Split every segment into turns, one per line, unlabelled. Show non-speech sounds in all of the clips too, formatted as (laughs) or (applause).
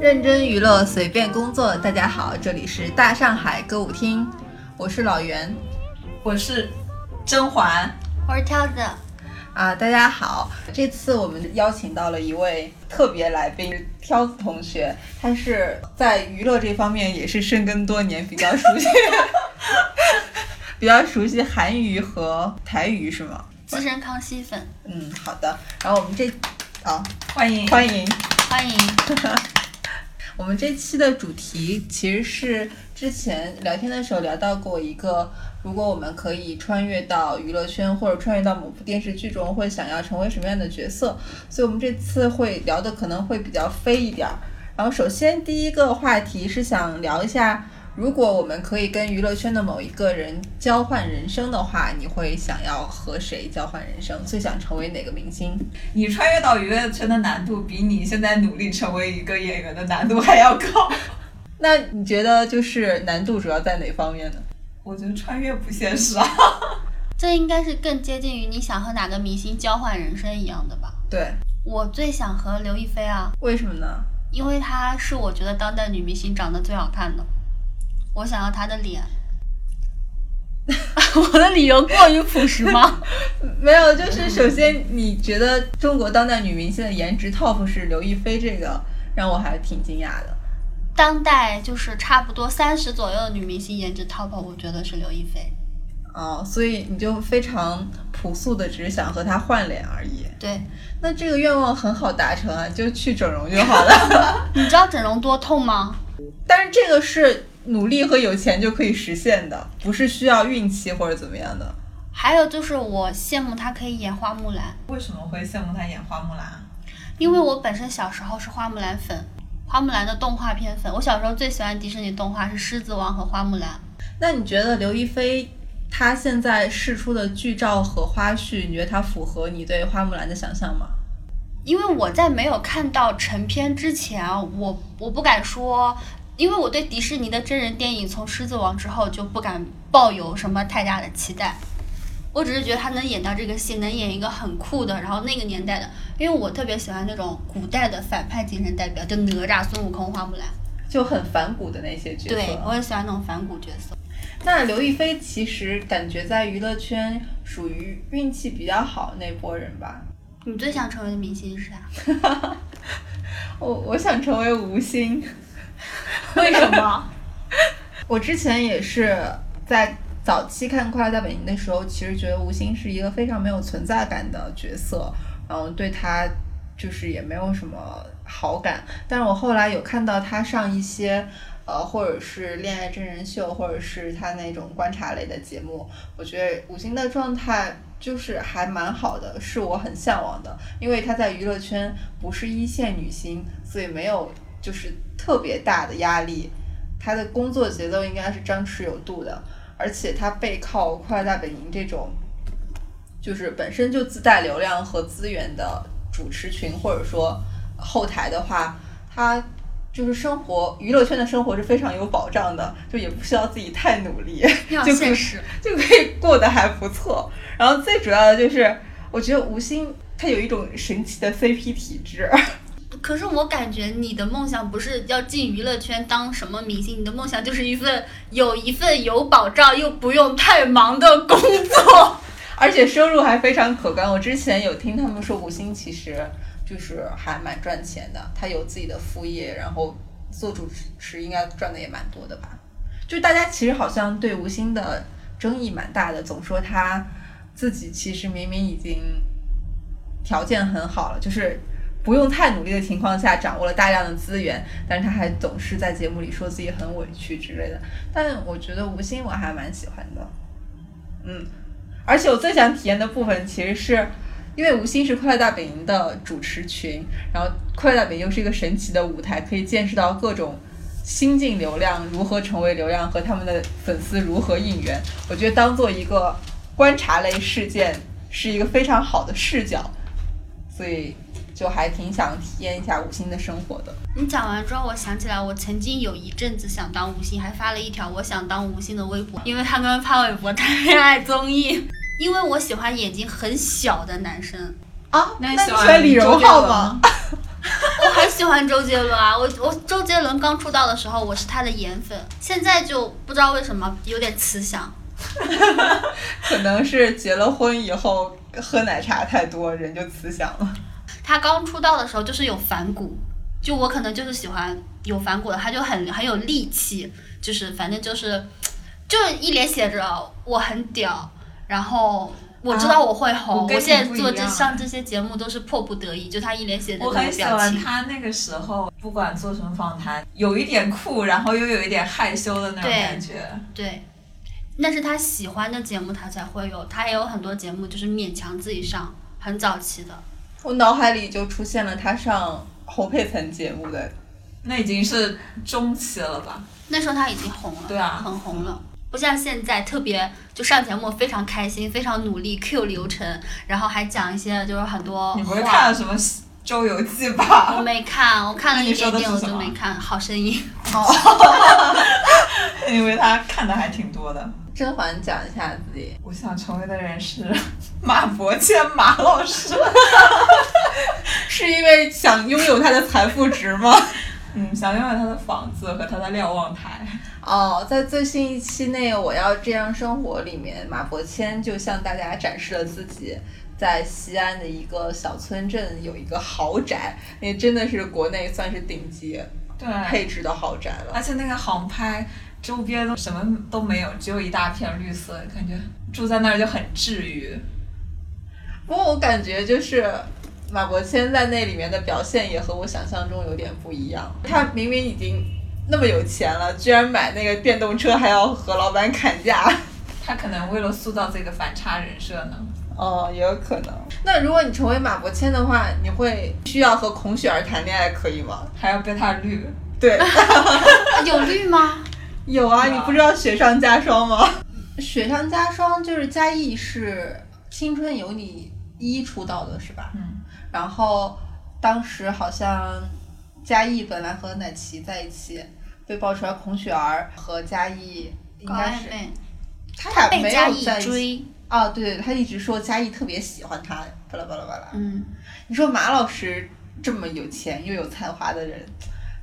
认真娱乐，随便工作。大家好，这里是大上海歌舞厅，我是老袁，
我是甄嬛，
我是挑子。
啊，大家好，这次我们邀请到了一位特别来宾，挑子同学，他是在娱乐这方面也是深耕多年，比较熟悉，(laughs) 比较熟悉韩娱和台娱，是吗？
资深康熙粉。
嗯，好的。然后我们这，啊，
欢迎
欢迎
欢迎。(laughs)
我们这期的主题其实是之前聊天的时候聊到过一个，如果我们可以穿越到娱乐圈或者穿越到某部电视剧中，会想要成为什么样的角色？所以我们这次会聊的可能会比较飞一点。然后首先第一个话题是想聊一下。如果我们可以跟娱乐圈的某一个人交换人生的话，你会想要和谁交换人生？最想成为哪个明星？
你穿越到娱乐圈的难度比你现在努力成为一个演员的难度还要高。(laughs)
那你觉得就是难度主要在哪方面呢？
我觉得穿越不现实啊。(laughs)
这应该是更接近于你想和哪个明星交换人生一样的吧？
对，
我最想和刘亦菲啊。
为什么呢？
因为她是我觉得当代女明星长得最好看的。我想要他的脸，(laughs) 我的理由过于朴实吗？(laughs)
没有，就是首先你觉得中国当代女明星的颜值 top 是刘亦菲，这个让我还挺惊讶的。
当代就是差不多三十左右的女明星颜值 top，我觉得是刘亦菲。
哦，所以你就非常朴素的只是想和她换脸而已。
对，
那这个愿望很好达成啊，就去整容就好了。(laughs)
你知道整容多痛吗？
但是这个是。努力和有钱就可以实现的，不是需要运气或者怎么样的。
还有就是，我羡慕他可以演花木兰。
为什么会羡慕他演花木兰？
因为我本身小时候是花木兰粉，花木兰的动画片粉。我小时候最喜欢迪士尼动画是《狮子王》和花木兰。
那你觉得刘亦菲她现在试出的剧照和花絮，你觉得她符合你对花木兰的想象吗？
因为我在没有看到成片之前，我我不敢说。因为我对迪士尼的真人电影从《狮子王》之后就不敢抱有什么太大的期待，我只是觉得他能演到这个戏，能演一个很酷的，然后那个年代的，因为我特别喜欢那种古代的反派精神代表，就哪吒、孙悟空、花木兰，
就很反骨的那些角色。
对，我也喜欢那种反骨角色。
那刘亦菲其实感觉在娱乐圈属于运气比较好那波人吧？
你最想成为的明星是
啥？(laughs) 我我想成为吴昕。(laughs)
为什么？(laughs)
我之前也是在早期看《快乐大本营》的时候，其实觉得吴昕是一个非常没有存在感的角色，然后对他就是也没有什么好感。但是我后来有看到他上一些呃，或者是恋爱真人秀，或者是他那种观察类的节目，我觉得吴昕的状态就是还蛮好的，是我很向往的。因为她在娱乐圈不是一线女星，所以没有。就是特别大的压力，他的工作节奏应该是张弛有度的，而且他背靠《快乐大本营》这种，就是本身就自带流量和资源的主持群或者说后台的话，他就是生活娱乐圈的生活是非常有保障的，就也不需要自己太努力，就
现实 (laughs)
就可以过得还不错。然后最主要的就是，我觉得吴昕他有一种神奇的 CP 体质。
可是我感觉你的梦想不是要进娱乐圈当什么明星，你的梦想就是一份有一份有保障又不用太忙的工作，
而且收入还非常可观。我之前有听他们说，吴昕其实就是还蛮赚钱的，他有自己的副业，然后做主持应该赚的也蛮多的吧。就大家其实好像对吴昕的争议蛮大的，总说他自己其实明明已经条件很好了，就是。不用太努力的情况下，掌握了大量的资源，但是他还总是在节目里说自己很委屈之类的。但我觉得吴昕我还蛮喜欢的，嗯，而且我最想体验的部分，其实是因为吴昕是快乐大本营的主持群，然后快乐大本营又是一个神奇的舞台，可以见识到各种新晋流量如何成为流量和他们的粉丝如何应援。我觉得当做一个观察类事件，是一个非常好的视角，所以。就还挺想体验一下吴昕的生活的。
你讲完之后，我想起来，我曾经有一阵子想当吴昕，还发了一条我想当吴昕的微博，因为他跟潘玮柏谈恋爱综艺。(laughs) 因为我喜欢眼睛很小的男生
啊，那你喜欢李荣浩吗？(laughs)
我很喜欢周杰伦啊，我我周杰伦刚出道的时候我是他的颜粉，现在就不知道为什么有点慈祥。
可能是结了婚以后喝奶茶太多，人就慈祥了。
他刚出道的时候就是有反骨，就我可能就是喜欢有反骨的，他就很很有力气，就是反正就是 (tsk) 就一脸写着我很屌，然后我知道我会红，
我
现在做这上这些节目都是迫不得已，就他一脸写着那
我很喜
种表情。
欢他那个时候，不管做什么访谈，有一点酷，然后又有一点害羞的那种
对
感觉。
对，那是他喜欢的节目，他才会有。他也有很多节目就是勉强自己上，很早期的。
我脑海里就出现了他上侯佩岑节目的，
那已经是中期了吧？
那时候他已经红了，
对啊
很红了。不像现在特别就上节目非常开心，非常努力 Q 流程，然后还讲一些就是很多
你不会看了什么《周游记》吧我？
没看，我看了
你说
点点，我就没看。好声音，(laughs)
因为他看的还挺多的。
甄嬛讲一下自己，
我想成为的人是 (laughs) 马伯骞马老师。(laughs)
是因为想拥有他的财富值吗？(laughs)
嗯，想拥有他的房子和他的瞭望台。
哦，在最新一期那个《我要这样生活》里面，马伯骞就向大家展示了自己在西安的一个小村镇有一个豪宅，那真的是国内算是顶级
对，
配置的豪宅了。
而且那个航拍周边都什么都没有，只有一大片绿色，感觉住在那儿就很治愈。
不过我感觉就是马伯骞在那里面的表现也和我想象中有点不一样。他明明已经那么有钱了，居然买那个电动车还要和老板砍价。
他可能为了塑造这个反差人设呢。
哦，也有可能。那如果你成为马伯骞的话，你会需要和孔雪儿谈恋爱，可以吗？
还要被他绿，
对，(laughs)
有绿吗？
有啊，你不知道雪上加霜吗？雪上加霜就是嘉译是《青春有你一》出道的是吧？
嗯，
然后当时好像嘉译本来和奶琪在一起，被爆出来孔雪儿和嘉译应该是，他俩没有在一起。
追，
哦，对对，他一直说嘉译特别喜欢他，巴拉巴拉巴拉。
嗯，
你说马老师这么有钱又有才华的人，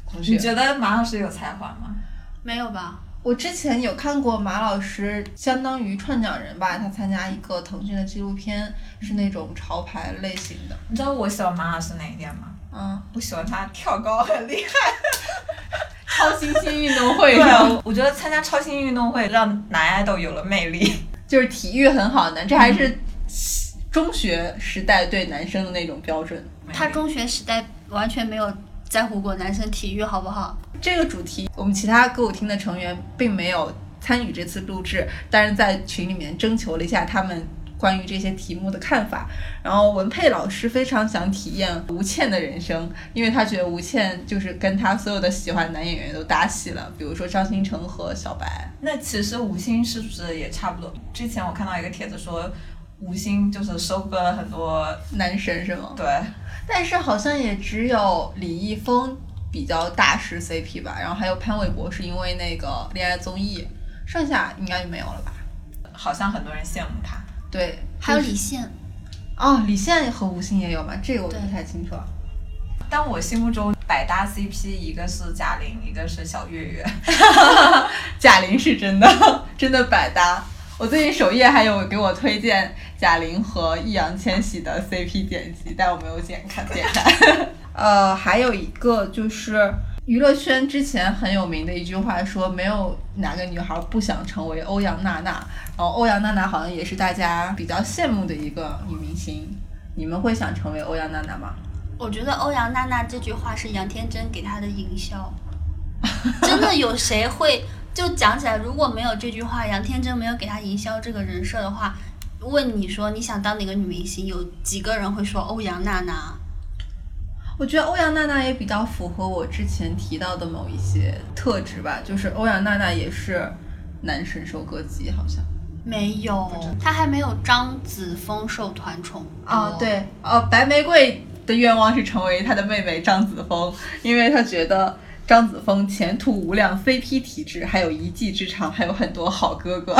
孔雪
你觉得马老师有才华吗？
没有吧？
我之前有看过马老师，相当于串讲人吧，他参加一个腾讯的纪录片，是那种潮牌类型的。
你知道我喜欢马老师哪一点吗？
嗯，
我喜欢他跳高很厉害。(laughs)
超新星运动会
对
上，
啊，我觉得参加超新运动会让男爱豆有了魅力。
就是体育很好的，这还是中学时代对男生的那种标准。
他中学时代完全没有在乎过男生体育，好不好？
这个主题，我们其他歌舞厅的成员并没有参与这次录制，但是在群里面征求了一下他们关于这些题目的看法。然后文佩老师非常想体验吴倩的人生，因为他觉得吴倩就是跟他所有的喜欢男演员都搭戏了，比如说张新成和小白。
那其实吴昕是不是也差不多？之前我看到一个帖子说，吴昕就是收割了很多，
男神是吗？
对，
但是好像也只有李易峰比较大师 CP 吧，然后还有潘玮柏是因为那个恋爱综艺，剩下应该就没有了吧？
好像很多人羡慕他。
对，
还有李现，
哦，李现和吴昕也有吗？这个我
对
不太清楚。
但我心目中百搭 CP 一个是贾玲，一个是小岳岳。(laughs)
贾玲是真的，(laughs) 真的百搭。我最近首页还有给我推荐贾玲和易烊千玺的 CP 剪辑，但我没有剪看点开。(laughs) (laughs) 呃，还有一个就是娱乐圈之前很有名的一句话说，没有哪个女孩不想成为欧阳娜娜。然后欧阳娜娜好像也是大家比较羡慕的一个女明星。你们会想成为欧阳娜娜吗？
我觉得欧阳娜娜这句话是杨天真给她的营销，(laughs) 真的有谁会就讲起来？如果没有这句话，杨天真没有给她营销这个人设的话，问你说你想当哪个女明星，有几个人会说欧阳娜娜？
我觉得欧阳娜娜也比较符合我之前提到的某一些特质吧，就是欧阳娜娜也是男神收割机，好像。
没有，她还没有张子枫受团宠
哦，，对，哦，白玫瑰的愿望是成为她的妹妹张子枫，因为她觉得张子枫前途无量，CP 体质，还有一技之长，还有很多好哥哥。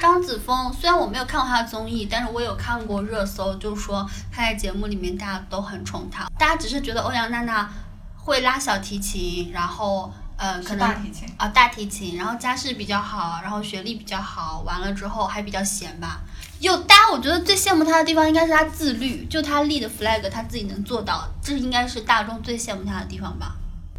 张张子枫，虽然我没有看过他的综艺，但是我有看过热搜，就是说他在节目里面大家都很宠他，大家只是觉得欧阳娜娜会拉小提琴，然后呃可能
大提琴。
啊、大提琴，然后家世比较好，然后学历比较好，完了之后还比较闲吧。有大家我觉得最羡慕他的地方应该是他自律，就他立的 flag 他自己能做到，这应该是大众最羡慕他的地方吧。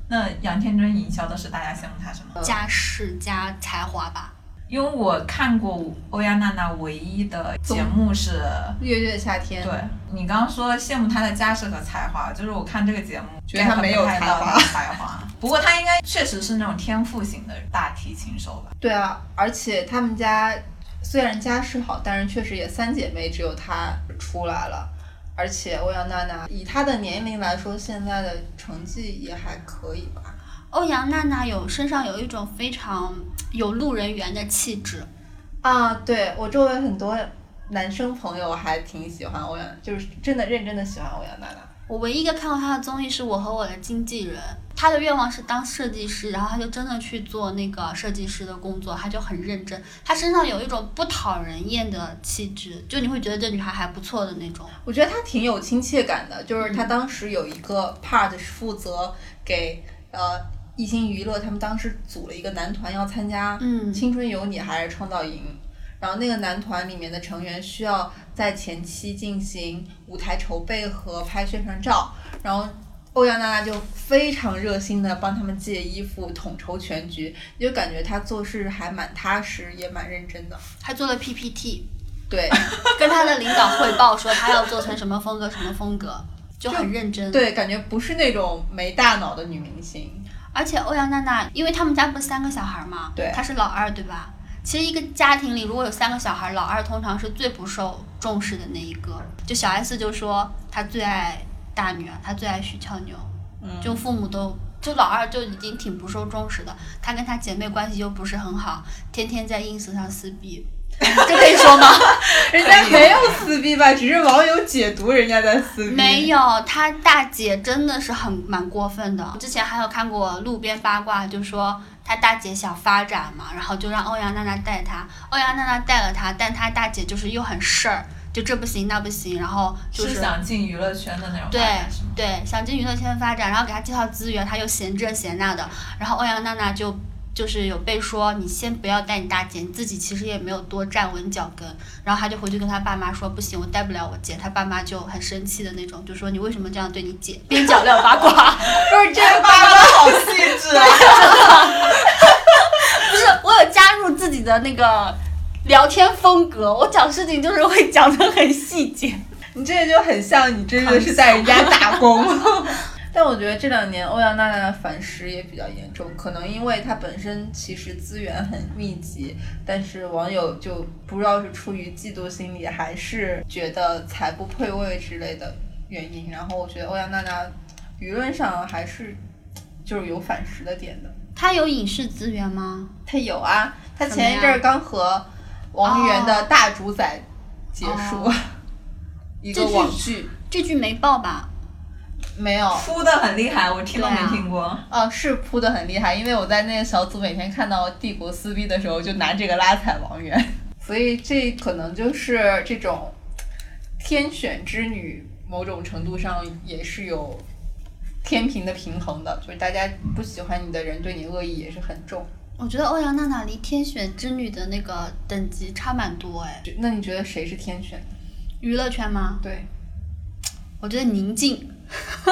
那杨天真营销的是大家羡慕她什么？
家世加才华吧。
因为我看过欧阳娜娜唯一的节目是，
月月夏天，
对你刚刚说羡慕她的家世和才华，就是我看这个节目
觉得她没有
不太到
才华
她的才华。不过她应该确实是那种天赋型的大提琴手吧？
对啊，而且他们家虽然家世好，但是确实也三姐妹只有她出来了。而且欧阳娜娜以她的年龄来说，现在的成绩也还可以吧。
欧阳娜娜有身上有一种非常有路人缘的气质，
啊，对我周围很多男生朋友还挺喜欢欧阳，就是真的认真的喜欢欧阳娜娜。
我唯一一个看过她的综艺是我和我的经纪人，她的愿望是当设计师，然后她就真的去做那个设计师的工作，她就很认真。她身上有一种不讨人厌的气质，就你会觉得这女孩还不错的那种。
我觉得她挺有亲切感的，就是她当时有一个 part 是负责给呃艺兴娱乐，他们当时组了一个男团要参加
嗯《
青春有你》还是创造营，然后那个男团里面的成员需要在前期进行舞台筹备和拍宣传照，然后。欧阳娜娜就非常热心的帮他们借衣服，统筹全局，就感觉她做事还蛮踏实，也蛮认真的。
她做了 PPT，
对，
跟她的领导汇报说她要做成什么风格什么风格，就很认真。
对，感觉不是那种没大脑的女明星。
而且欧阳娜娜，因为他们家不是三个小孩嘛，
对
她是老二，对吧？其实一个家庭里如果有三个小孩，老二通常是最不受重视的那一个。就小 S 就说她最爱大女儿，她最爱许俏妞，
嗯
就父母都就老二就已经挺不受重视的，她跟她姐妹关系又不是很好，天天在 ins 上撕逼，(laughs) 这可以说吗？(laughs)
人家没有撕逼吧，只是网友解读人家在撕逼。
没有，他大姐真的是很蛮过分的。之前还有看过路边八卦，就说他大姐想发展嘛，然后就让欧阳娜娜带她，欧阳娜娜带了她，但她大姐就是又很事儿，就这不行那不行，然后就是
想进娱乐圈的那种
对？对，想进娱乐圈发展，然后给他介绍资源，他又嫌这嫌那的，然后欧阳娜娜就。就是有被说，你先不要带你大姐，你自己其实也没有多站稳脚跟。然后他就回去跟他爸妈说，不行，我带不了我姐。他爸妈就很生气的那种，就说你为什么这样对你姐？边角料八卦，(laughs)
不是这个
爸妈好细致啊！(laughs) (laughs)
不是我有加入自己的那个聊天风格，我讲事情就是会讲的很细节。
你这个就很像你真的是在人家打工。但我觉得这两年欧阳娜娜的反噬也比较严重，可能因为她本身其实资源很密集，但是网友就不知道是出于嫉妒心理，还是觉得才不配位之类的原因。然后我觉得欧阳娜娜舆论上还是就是有反噬的点的。
她有影视资源吗？
她有啊，她前一阵儿刚和王源的《大主宰》结束，
哦 (laughs)
一个网剧
这剧没爆吧？
没有。
哭的很厉害，我听都没听过。
哦，是扑的很厉害，因为我在那个小组每天看到帝国撕逼的时候，就拿这个拉踩王源，(laughs) 所以这可能就是这种天选之女，某种程度上也是有天平的平衡的，就是大家不喜欢你的人对你恶意也是很重。
我觉得欧阳娜娜离天选之女的那个等级差蛮多哎。
那你觉得谁是天选？
娱乐圈吗？
对，
我觉得宁静，(laughs)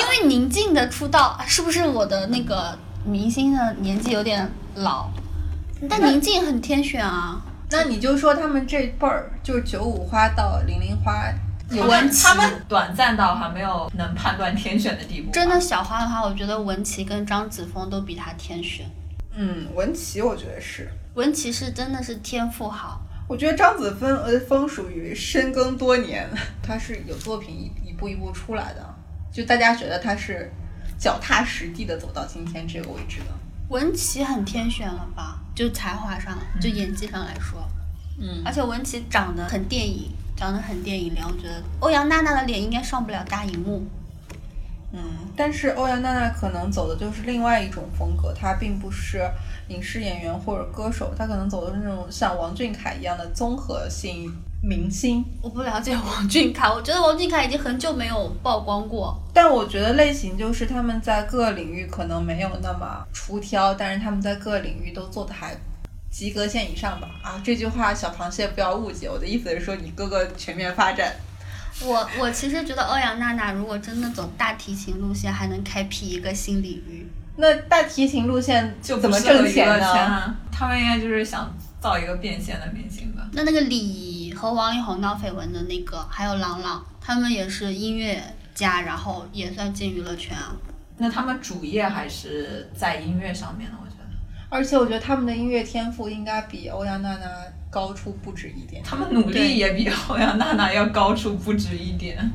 因为宁静的出道是不是我的那个明星的年纪有点老？但宁静很天选啊，
那你就说他们这辈儿，就是九五花到零零花，有
文琪
他们短暂到还没有能判断天选的地步。
真的，小花的话，我觉得文琪跟张子枫都比她天选。
嗯，文琪我觉得是。
文琪是真的是天赋好，
我觉得张子枫呃枫属于深耕多年，(laughs) 他是有作品一一步一步出来的，就大家觉得他是脚踏实地的走到今天这个位置的。
文琪很天选了吧？就才华上，就演技上来说，
嗯
而且文琪长得很电影，长得很电影脸。我觉得欧阳娜娜的脸应该上不了大荧幕。
嗯，但是欧阳娜娜可能走的就是另外一种风格，她并不是影视演员或者歌手，她可能走的是那种像王俊凯一样的综合性明星。
我不了解王俊凯，我觉得王俊凯已经很久没有曝光过。
但我觉得类型就是他们在各个领域可能没有那么出挑，但是他们在各个领域都做的还及格线以上吧。啊，这句话小螃蟹不要误解，我的意思是说你各个全面发展。
我我其实觉得欧阳娜娜如果真的走大提琴路线，还能开辟一个新领域。
那大提琴路线
就
怎么挣钱呢？
啊？他们应该就是想造一个变现的明星吧？
那那个李和王力宏闹绯闻的那个，还有郎朗，他们也是音乐家，然后也算进娱乐圈啊。
那他们主业还是在音乐上面的，我觉得
而且我觉得他们的音乐天赋应该比欧阳娜娜高出不止一点。
他们努力也比欧阳娜娜要高出不止一点。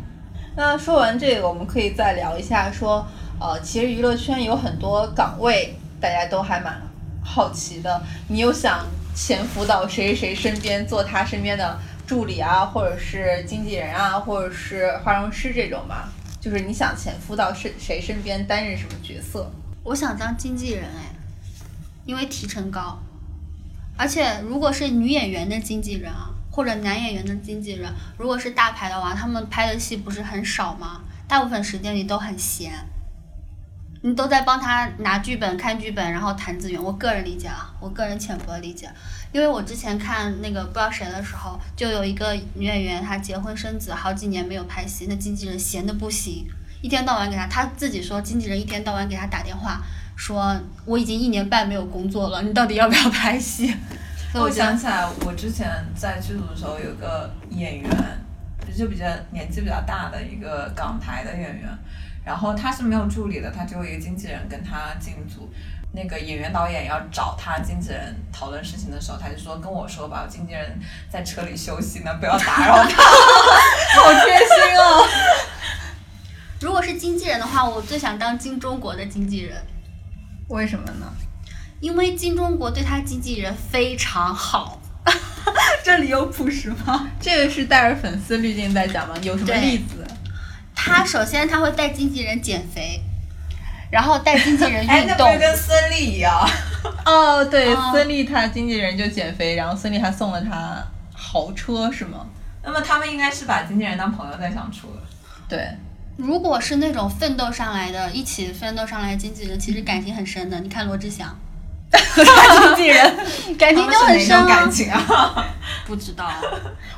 那说完这个，我们可以再聊一下说，呃，其实娱乐圈有很多岗位，大家都还蛮好奇的。你有想潜伏到谁谁身边，做他身边的助理啊，或者是经纪人啊，或者是化妆师这种吗？就是你想潜伏到谁谁身边，担任什么角色？
我想当经纪人哎，因为提成高，而且如果是女演员的经纪人啊，或者男演员的经纪人，如果是大牌的话，他们拍的戏不是很少吗？大部分时间里都很闲，你都在帮他拿剧本、看剧本，然后谈资源。我个人理解啊，我个人浅薄理解，因为我之前看那个不知道谁的时候，就有一个女演员，她结婚生子好几年没有拍戏，那经纪人闲的不行。一天到晚给他，他自己说，经纪人一天到晚给他打电话，说我已经一年半没有工作了，你到底要不要拍戏？(laughs) 所以
我
我
想起来，我之前在剧组的时候有个演员，就比较年纪比较大的一个港台的演员，然后他是没有助理的，他只有一个经纪人跟他进组。那个演员导演要找他经纪人讨论事情的时候，他就说跟我说吧，我经纪人在车里休息呢，不要打扰他。(laughs)
好贴心哦！(laughs)
如果是经纪人的话，我最想当金钟国的经纪人，
为什么呢？
因为金钟国对他经纪人非常好。(laughs)
这里有朴实吗？这个是带着粉丝滤镜在讲吗？有什么例子？
他首先他会带经纪人减肥，然后带经纪人 (laughs)
哎，
运动
那不。跟孙俪一样？(laughs)
哦，对，
哦
孙俪她经纪人就减肥，然后孙俪还送了她豪车，是吗？
那么他们应该是把经纪人当朋友在相处了。
对，
如果是那种奋斗上来的，一起奋斗上来的经纪人，其实感情很深的。你看罗志祥，
经纪人，
感情都很深
感。情啊？
不知道，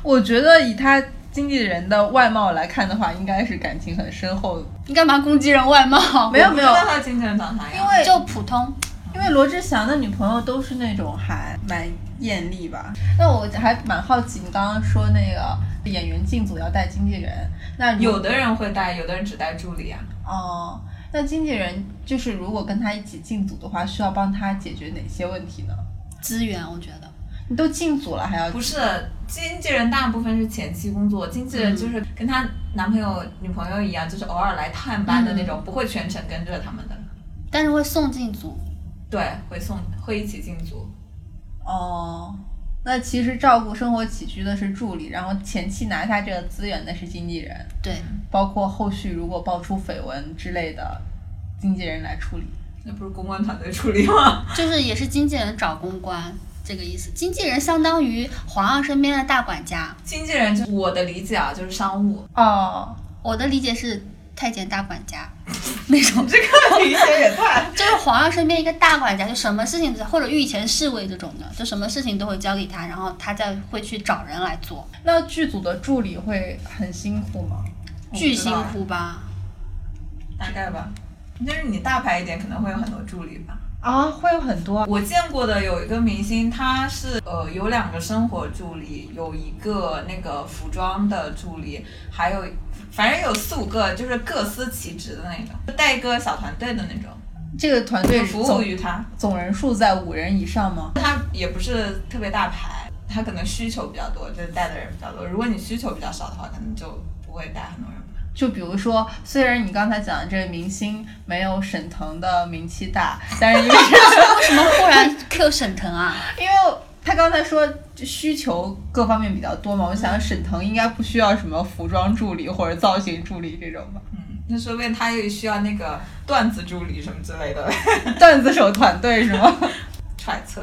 我觉得以他经纪人的外貌来看的话，应该是感情很深厚。
你干嘛攻击人外貌？
没有没有
我不知道他经纪人长啥样。
因为
就普通。
因为罗志祥的女朋友都是那种还蛮艳丽吧。那我还蛮好奇，你刚刚说那个演员进组要带经纪人，那
有的人会带，有的人只带助理啊。
哦，那经纪人就是如果跟他一起进组的话，需要帮他解决哪些问题呢？
资源，我觉得
你都进组了，还要
不是，经纪人大部分是前期工作，经纪人就是跟她男朋友、女朋友一样，就是偶尔来探班的那种，不会全程跟着他们的。
但是会送进组。
对，会送，会一起进组。
哦，那其实照顾生活起居的是助理，然后前期拿下这个资源的是经纪人，
对，
包括后续如果爆出绯闻之类的，经纪人来处理。
那不是公关团队处理吗？(laughs)
就是也是经纪人找公关这个意思。经纪人相当于皇上身边的大管家，
经纪人就我的理解啊，就是商务。
哦，
我的理解是太监大管家 (laughs) 那种，
这个理解也太……
就是皇上身边一个大管家，就什么事情或者御前侍卫这种的，就什么事情都会交给他，然后他再会去找人来做，
那剧组的助理会很辛苦吗？
巨辛苦吧？
大概吧。但是你大牌一点，可能会有很多助理吧。
啊，会有很多。
我见过的有一个明星，他是呃有两个生活助理，有一个那个服装的助理，还有反正有四五个，就是各司其职的那种，带一个小团队的那种，
这个团队
服务于他。
总人数在五人以上吗？
他也不是特别大牌，他可能需求比较多，就是带的人比较多。如果你需求比较少的话，可能就不会带很多人。
就比如说，虽然你刚才讲的这个明星没有沈腾的名气大，但是因为
为什么忽然 Q 沈腾啊？(laughs)
因为他刚才说就需求各方面比较多嘛，我想沈腾应该不需要什么服装助理或者造型助理这种吧。
嗯那说不定他也需要那个段子助理什么之类的 (laughs) (laughs)
段子手团队是吗？
揣测。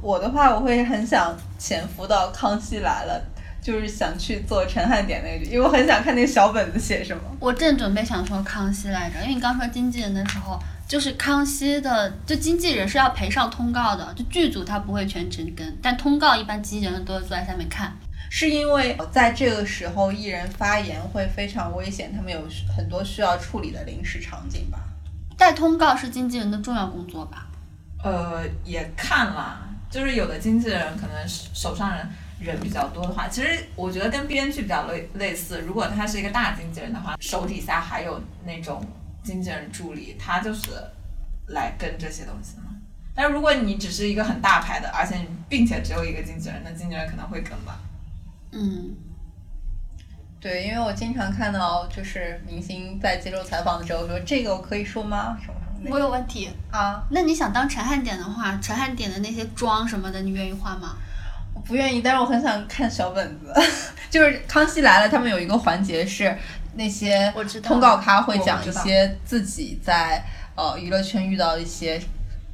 我的话，我会很想潜伏到《康熙来了》，就是想去做陈汉典那个，因为我很想看那个小本子写什么。
我正准备想说康熙来着，因为你刚说经纪人的时候，就是康熙的，就经纪人是要陪上通告的，就剧组他不会全程跟，但通告一般经纪人都会坐在下面看。
是因为在这个时候艺人发言会非常危险，他们有很多需要处理的临时场景吧。
带通告是经纪人的重要工作吧？
呃，也看啦，就是有的经纪人可能手上人人比较多的话，其实我觉得跟编剧比较类类似。如果他是一个大经纪人的话，手底下还有那种经纪人助理，他就是来跟这些东西嘛。但如果你只是一个很大牌的，而且并且只有一个经纪人，那经纪人可能会跟吧。
嗯，
对，因为我经常看到就是明星在接受采访的时候说这个我可以说吗？什么什么的
我有问题。
啊，
那你想当陈汉典的话，陈汉典的那些妆什么的，你愿意化吗？
我不愿意，但是我很想看小本子。(laughs) 就是《康熙来了》，他们有一个环节是那些通告咖会讲一些自己在呃娱乐圈遇到的一些，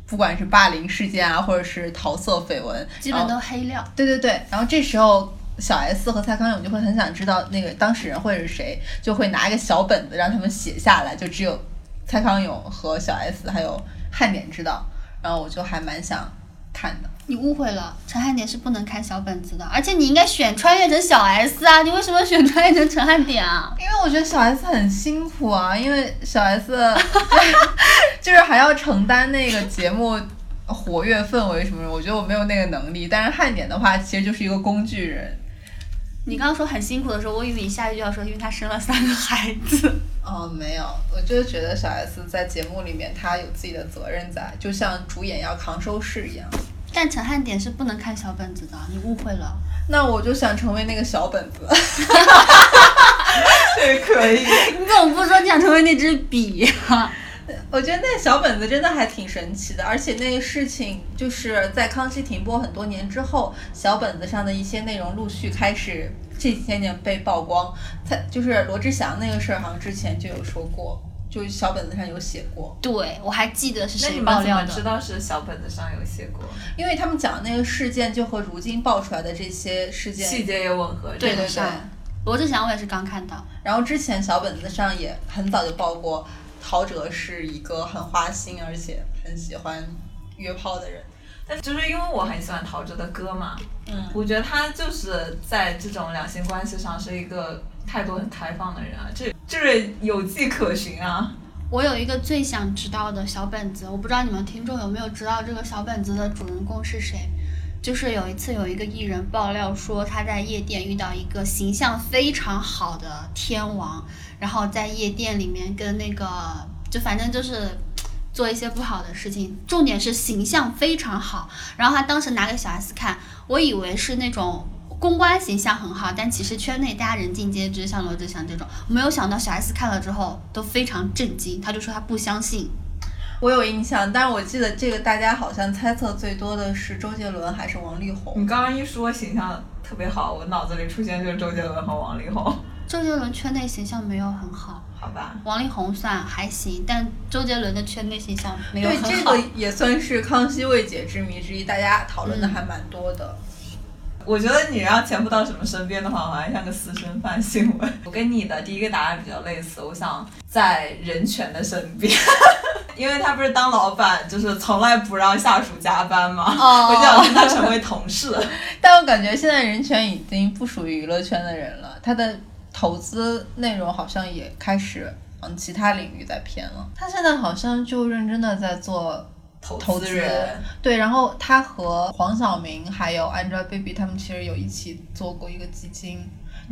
不管是霸凌事件啊，或者是桃色绯闻，
基本都黑料。
对对对，然后这时候小 S 和蔡康永就会很想知道那个当事人会是谁，就会拿一个小本子让他们写下来，就只有蔡康永和小 S 还有汉典知道，然后我就还蛮想看的。
你误会了，陈汉典是不能看小本子的，而且你应该选穿越成小 S 啊！你为什么选穿越成陈汉典啊？
因为我觉得小 S 很辛苦啊，因为小 S (laughs) 就是还要承担那个节目活跃氛围什么的，我觉得我没有那个能力。但是汉典的话，其实就是一个工具人。
你刚刚说很辛苦的时候，我以为你下一句要说，因为他生了三个孩子。
哦，没有，我就是觉得小 S 在节目里面她有自己的责任在，就像主演要扛收视一样。
但陈汉典是不能看小本子的，你误会了。
那我就想成为那个小本子。(laughs)
这可以。
你怎么不说你想成为那支笔啊？
我觉得那小本子真的还挺神奇的，而且那个事情就是在康熙停播很多年之后，小本子上的一些内容陆续开始这几些年被曝光。他就是罗志祥那个事儿，好像之前就有说过，就小本子上有写过，
对，我还记得是谁爆料的。
知道是小本子上有写过？
因为他们讲的那个事件就和如今爆出来的这些事件，
细节也吻合。
对对对。
罗志祥我也是刚看到，
然后之前小本子上也很早就报过，陶喆是一个很花心而且很喜欢约炮的人。
但就是因为我很喜欢陶喆的歌嘛，
嗯，
我觉得他就是在这种两性关系上是一个态度很开放的人啊，这这有迹可循啊。
我有一个最想知道的小本子，我不知道你们听众有没有知道这个小本子的主人公是谁。就是有一次有一个艺人爆料说他在夜店遇到一个形象非常好的天王，然后在夜店里面跟那个就反正就是做一些不好的事情，重点是形象非常好。然后他当时拿给小 S 看，我以为是那种公关形象很好，但其实圈内大家人尽皆知，像罗志祥这种，没有想到小 S 看了之后都非常震惊，他就说他不相信。
我有印象，但是我记得这个大家好像猜测最多的是周杰伦还是王力宏。
你刚刚一说形象特别好，我脑子里出现就是周杰伦和王力宏，
周杰伦圈内形象没有很好，
好吧？
王力宏算还行，但周杰伦的圈内形象没有
对，
很好。
这个也算是康熙未解之谜之一，大家讨论的还蛮多的。
我觉得你要潜伏到什么身边的话，好像像个私生饭新闻。(laughs) 我跟你的第一个答案比较类似，我想在人权的身边，(laughs) 因为他不是当老板，就是从来不让下属加班嘛，
哦 (laughs)
我就想跟他成为同事。
但我感觉现在人权已经不属于娱乐圈的人了，他的投资内容好像也开始往其他领域在偏了。他现在好像就认真的在做
投
投资
资人，
对，然后他和黄晓明还有 Angelababy 他们其实有一起做过一个基金，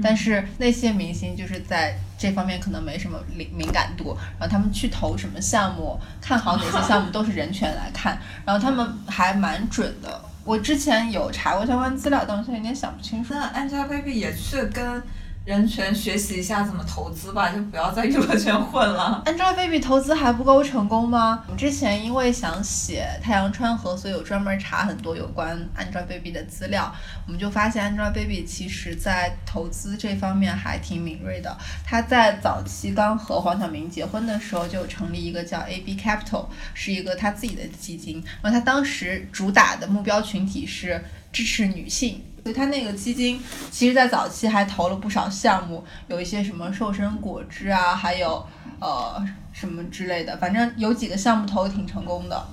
但是那些明星就是在这方面可能没什么敏敏感度，然后他们去投什么项目，看好哪些项目都是人权来看，(laughs) 然后他们还蛮准的。我之前有查过相关资料，但我现在有点想不清楚。
那 Angelababy 也去跟人权学习一下怎么投资吧，就不要在娱乐圈混了。(laughs)
Angelababy 投资还不够成功吗？我之前因为想写太阳川河，所以有专门查很多有关 Angelababy 的资料。我们就发现 Angelababy 其实在投资这方面还挺敏锐的。她在早期刚和黄晓明结婚的时候，就成立一个叫 AB Capital，是一个她自己的基金。然后她当时主打的目标群体是支持女性。所以他那个基金，其实在早期还投了不少项目，有一些什么瘦身果汁啊，还有呃什么之类的，反正有几个项目投的挺成功的。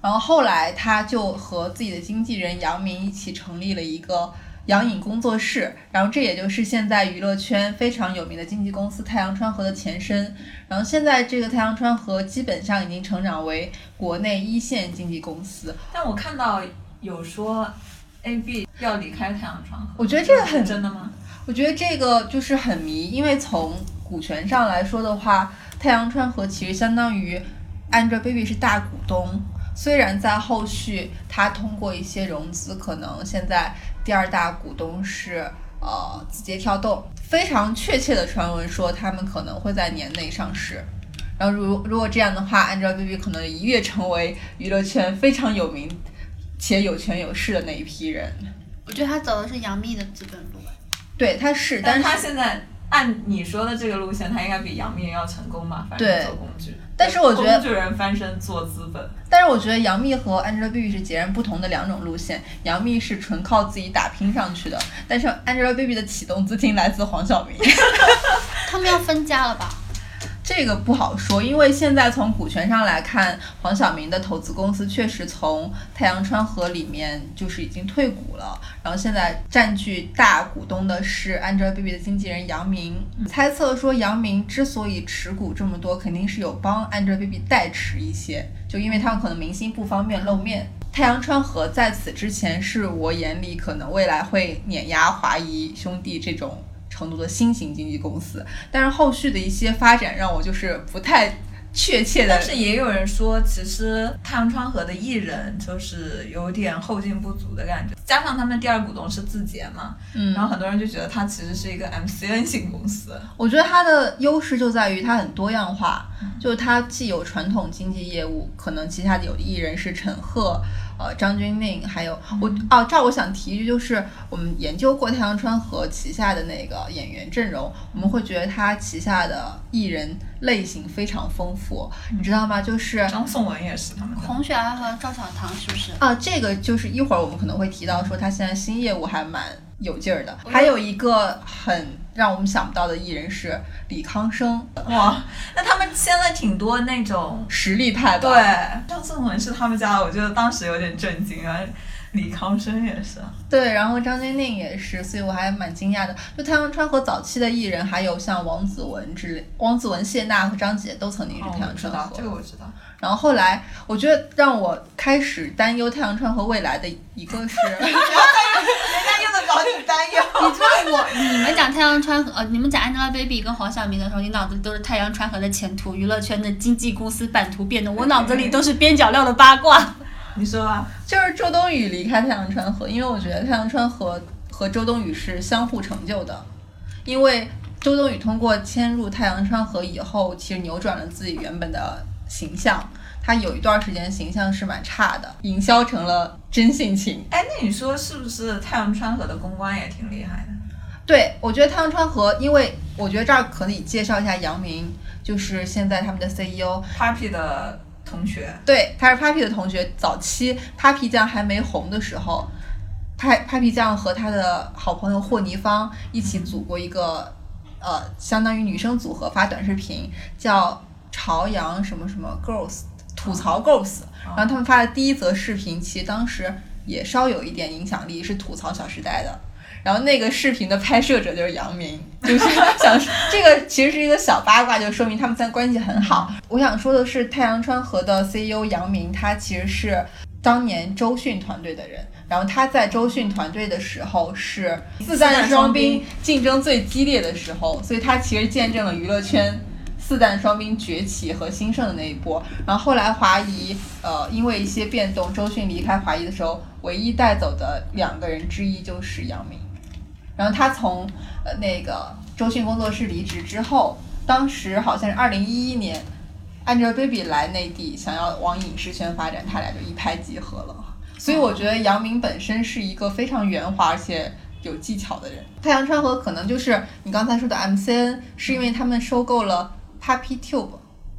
然后后来他就和自己的经纪人杨明一起成立了一个杨颖工作室，然后这也就是现在娱乐圈非常有名的经纪公司太阳川河的前身。然后现在这个太阳川河基本上已经成长为国内一线经纪公司。
但我看到有说 A B 要离开太阳川河，
我觉得这个很
真的吗？
我觉得这个就是很迷，因为从股权上来说的话，太阳川河其实相当于 Angelababy 是大股东。虽然在后续他通过一些融资，可能现在第二大股东是呃字节跳动，非常确切的传闻说他们可能会在年内上市。然后如如果这样的话，Angelababy 可能一跃成为娱乐圈非常有名且有权有势的那一批人。
我觉得他走的是杨幂的资本路。
对，他是，但
但
是
他现在按你说的这个路线，他应该比杨幂要成功吧？反正
对
做工具。
但是我觉得
工具人翻身做资本，
但是我觉得杨幂和 Angelababy 是截然不同的两种路线。杨幂是纯靠自己打拼上去的，但是 Angelababy 的启动资金来自黄晓明。(laughs)
他们要分家了吧？
这个不好说，因为现在从股权上来看，黄晓明的投资公司确实从太阳川河里面就是已经退股了，然后现在占据大股东的是 Angelababy 的经纪人杨明。猜测说杨明之所以持股这么多，肯定是有帮 Angelababy 代持一些，就因为他们可能明星不方便露面。太阳川河在此之前是我眼里可能未来会碾压华谊兄弟这种程度的新型经纪公司，但是后续的一些发展让我就是不太确切的
但是也有人说，其实太阳川河的艺人就是有点后劲不足的感觉，加上他们第二股东是字节嘛，
嗯，
然后很多人就觉得它其实是一个 MCN 型公司。
我觉得它的优势就在于它很多样化，就是它既有传统经纪业务，可能旗下的有艺人是陈赫、呃张钧甯，还有我哦，这儿我想提一句，就是我们研究过太阳川河旗下的那个演员阵容，我们会觉得他旗下的艺人类型非常丰富，你知道吗？就是
张颂文也是他们。
孔雪儿和赵小棠是不是？
啊，这个就是一会儿我们可能会提到，说他现在新业务还蛮有劲儿的。还有一个很让我们想不到的艺人是李康生，
哇，那他们签了挺多那种，
实力派吧？
对，张颂文是他们家的，我觉得当时有点震惊啊。李康生也是，
对，然后张钧甯也是，所以我还蛮惊讶的。就太阳川和早期的艺人，还有像王子文之类，王子文、谢娜和张杰都曾经是
哦，
太阳川河。
这个我知道。
然后后来，我觉得让我开始担忧太阳川和未来的一个是，(laughs) (laughs) (laughs)
人家又在搞你担忧。
你知道我你们讲太阳川河，呃，你们讲 Angelababy 跟黄晓明的时候，你脑子里都是太阳川河的前途、娱乐圈的经纪公司版图变动，我脑子里都是边角料的八卦。(laughs)
你说吧，
就是周冬雨离开太阳川河，因为我觉得太阳川河和周冬雨是相互成就的，因为周冬雨通过迁入太阳川河以后，其实扭转了自己原本的形象。她有一段时间形象是蛮差的，营销成了真性情。
哎，那你说是不是太阳川河的公关也挺厉害的？
对，我觉得太阳川河，因为我觉得这儿可以介绍一下杨明，就是现在他们的 E
CEO，Papi 的同学，
对，他是 Papi 的同学。早期 Papi 酱还没红的时候，Pa Papi 酱和他的好朋友霍尼芳一起组过一个呃，相当于女生组合发短视频，叫朝阳什么什么 Girls 吐槽 Ghost，。然后他们发的第一则视频，其实当时也稍有一点影响力，是吐槽《小时代》的。然后那个视频的拍摄者就是杨明，就是 (laughs) 想这个其实是一个小八卦，就说明他们三关系很好。我想说的是，太阳川河的 CEO 杨明，他其实是当年周迅团队的人，然后他在周迅团队的时候是四代双兵竞争最激烈的时候，所以他其实见证了娱乐圈。四弹双兵崛起和兴盛的那一波，然后后来华谊，呃，因为一些变动，周迅离开华谊的时候，唯一带走的两个人之一就是杨明。然后他从呃那个周迅工作室离职之后，当时好像是二零一一年，Angelababy 来内地想要往影视圈发展，他俩就一拍即合了。所以我觉得杨明本身是一个非常圆滑而且有技巧的人。太阳川河可能就是你刚才说的 MCN，是因为他们收购了 Papi Tube，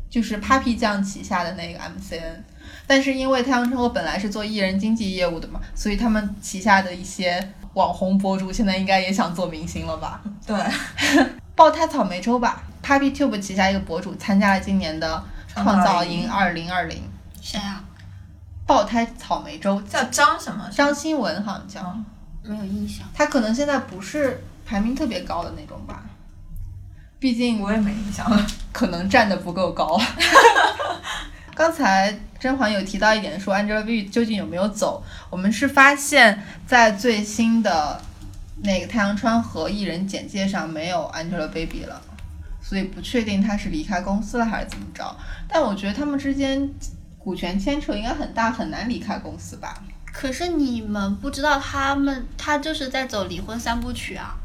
就是 Papi 酱旗下的那个 MCN。但是因为太阳生活本来是做艺人经纪业务的嘛，所以他们旗下的一些网红博主现在应该也想做明星了吧？
对，(laughs)
爆胎草莓粥吧，Papi Tube 旗下一个博主参加了今年的创造营二零二零。
谁啊？
爆胎草莓粥
叫张什么？
张新文好像叫，
没有印象。
他可能现在不是排名特别高的那种吧，毕竟
我也没印象了，
可能站得不够高。(laughs) 刚才甄嬛有提到一点，说 Angelababy 究竟有没有走？我们是发现，在最新的那个太阳川和艺人简介上没有 Angelababy 了，所以不确定他是离开公司了还是怎么着。但我觉得他们之间股权牵扯应该很大，很难离开公司吧。
可是你们不知道他们，他就是在走离婚三部曲啊。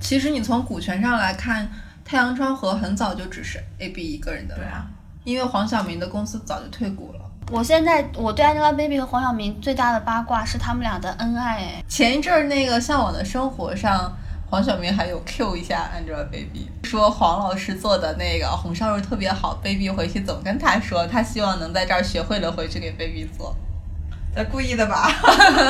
其实你从股权上来看，太阳川和很早就只是 AB 一个人的，
对啊，
因为黄晓明的公司早就退股了。
我现在我对 Angelababy 和黄晓明最大的八卦是他们俩的恩爱，哎，
前一阵儿那个《向往的生活》上，黄晓明还有 Q 一下 Angelababy，说黄老师做的那个红烧肉特别好，baby 回去总跟他说，他希望能在这儿学会了回去给 baby 做。
他故意的吧，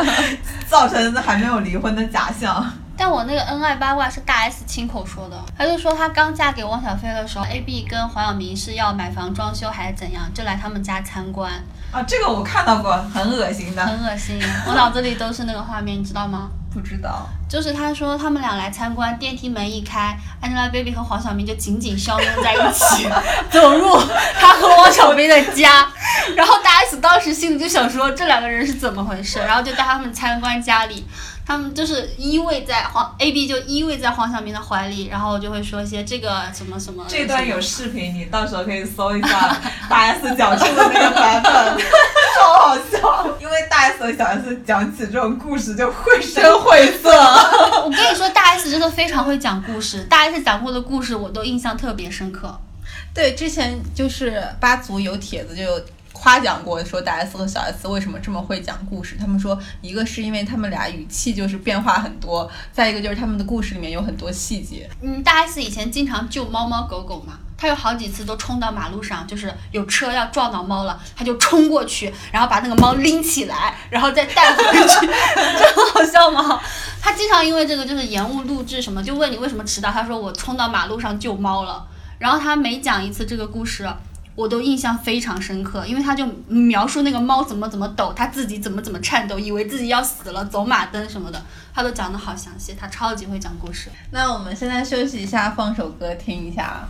(laughs) 造成还没有离婚的假象。
但我那个恩爱八卦是大 S 亲口说的，她就说她刚嫁给汪小菲的时候，AB 跟黄晓明是要买房装修还是怎样，就来他们家参观，
啊，这个我看到过，很恶心的。
很恶心，我脑子里都是那个画面，你知道吗？
不知道，
就是他说他们俩来参观，电梯门一开，Angelababy 和黄晓明就紧紧相拥在一起，(laughs) 走入他和汪小菲的家。然后大 S 当时心里就想说这两个人是怎么回事，然后就带他们参观家里，他们就是依偎在黄 AB 就依偎在黄晓明的怀里，然后就会说一些这个什么什么。
这段有视频，你到时候可以搜一下 (laughs) 大 S 讲述的那个版本，超好笑。因为大 S 和小 S 讲起这种故事就绘声绘色。(laughs)
我跟你说，大 S 真的非常会讲故事，大 S 讲过的故事我都印象特别深刻。
对，之前就是八组有帖子就有夸奖过，说大 S 和小 S 为什么这么会讲故事。他们说，一个是因为他们俩语气就是变化很多，再一个就是他们的故事里面有很多细节。
嗯，大 S 以前经常救猫猫狗狗嘛，她有好几次都冲到马路上，就是有车要撞到猫了，她就冲过去，然后把那个猫拎起来，然后再带回去，(laughs) 这很好笑吗？她经常因为这个就是延误录制什么，就问你为什么迟到，她说我冲到马路上救猫了。然后她每讲一次这个故事。我都印象非常深刻，因为他就描述那个猫怎么怎么抖，他自己怎么怎么颤抖，以为自己要死了，走马灯什么的，他都讲的好详细，他超级会讲故事。
那我们现在休息一下，放首歌听一下，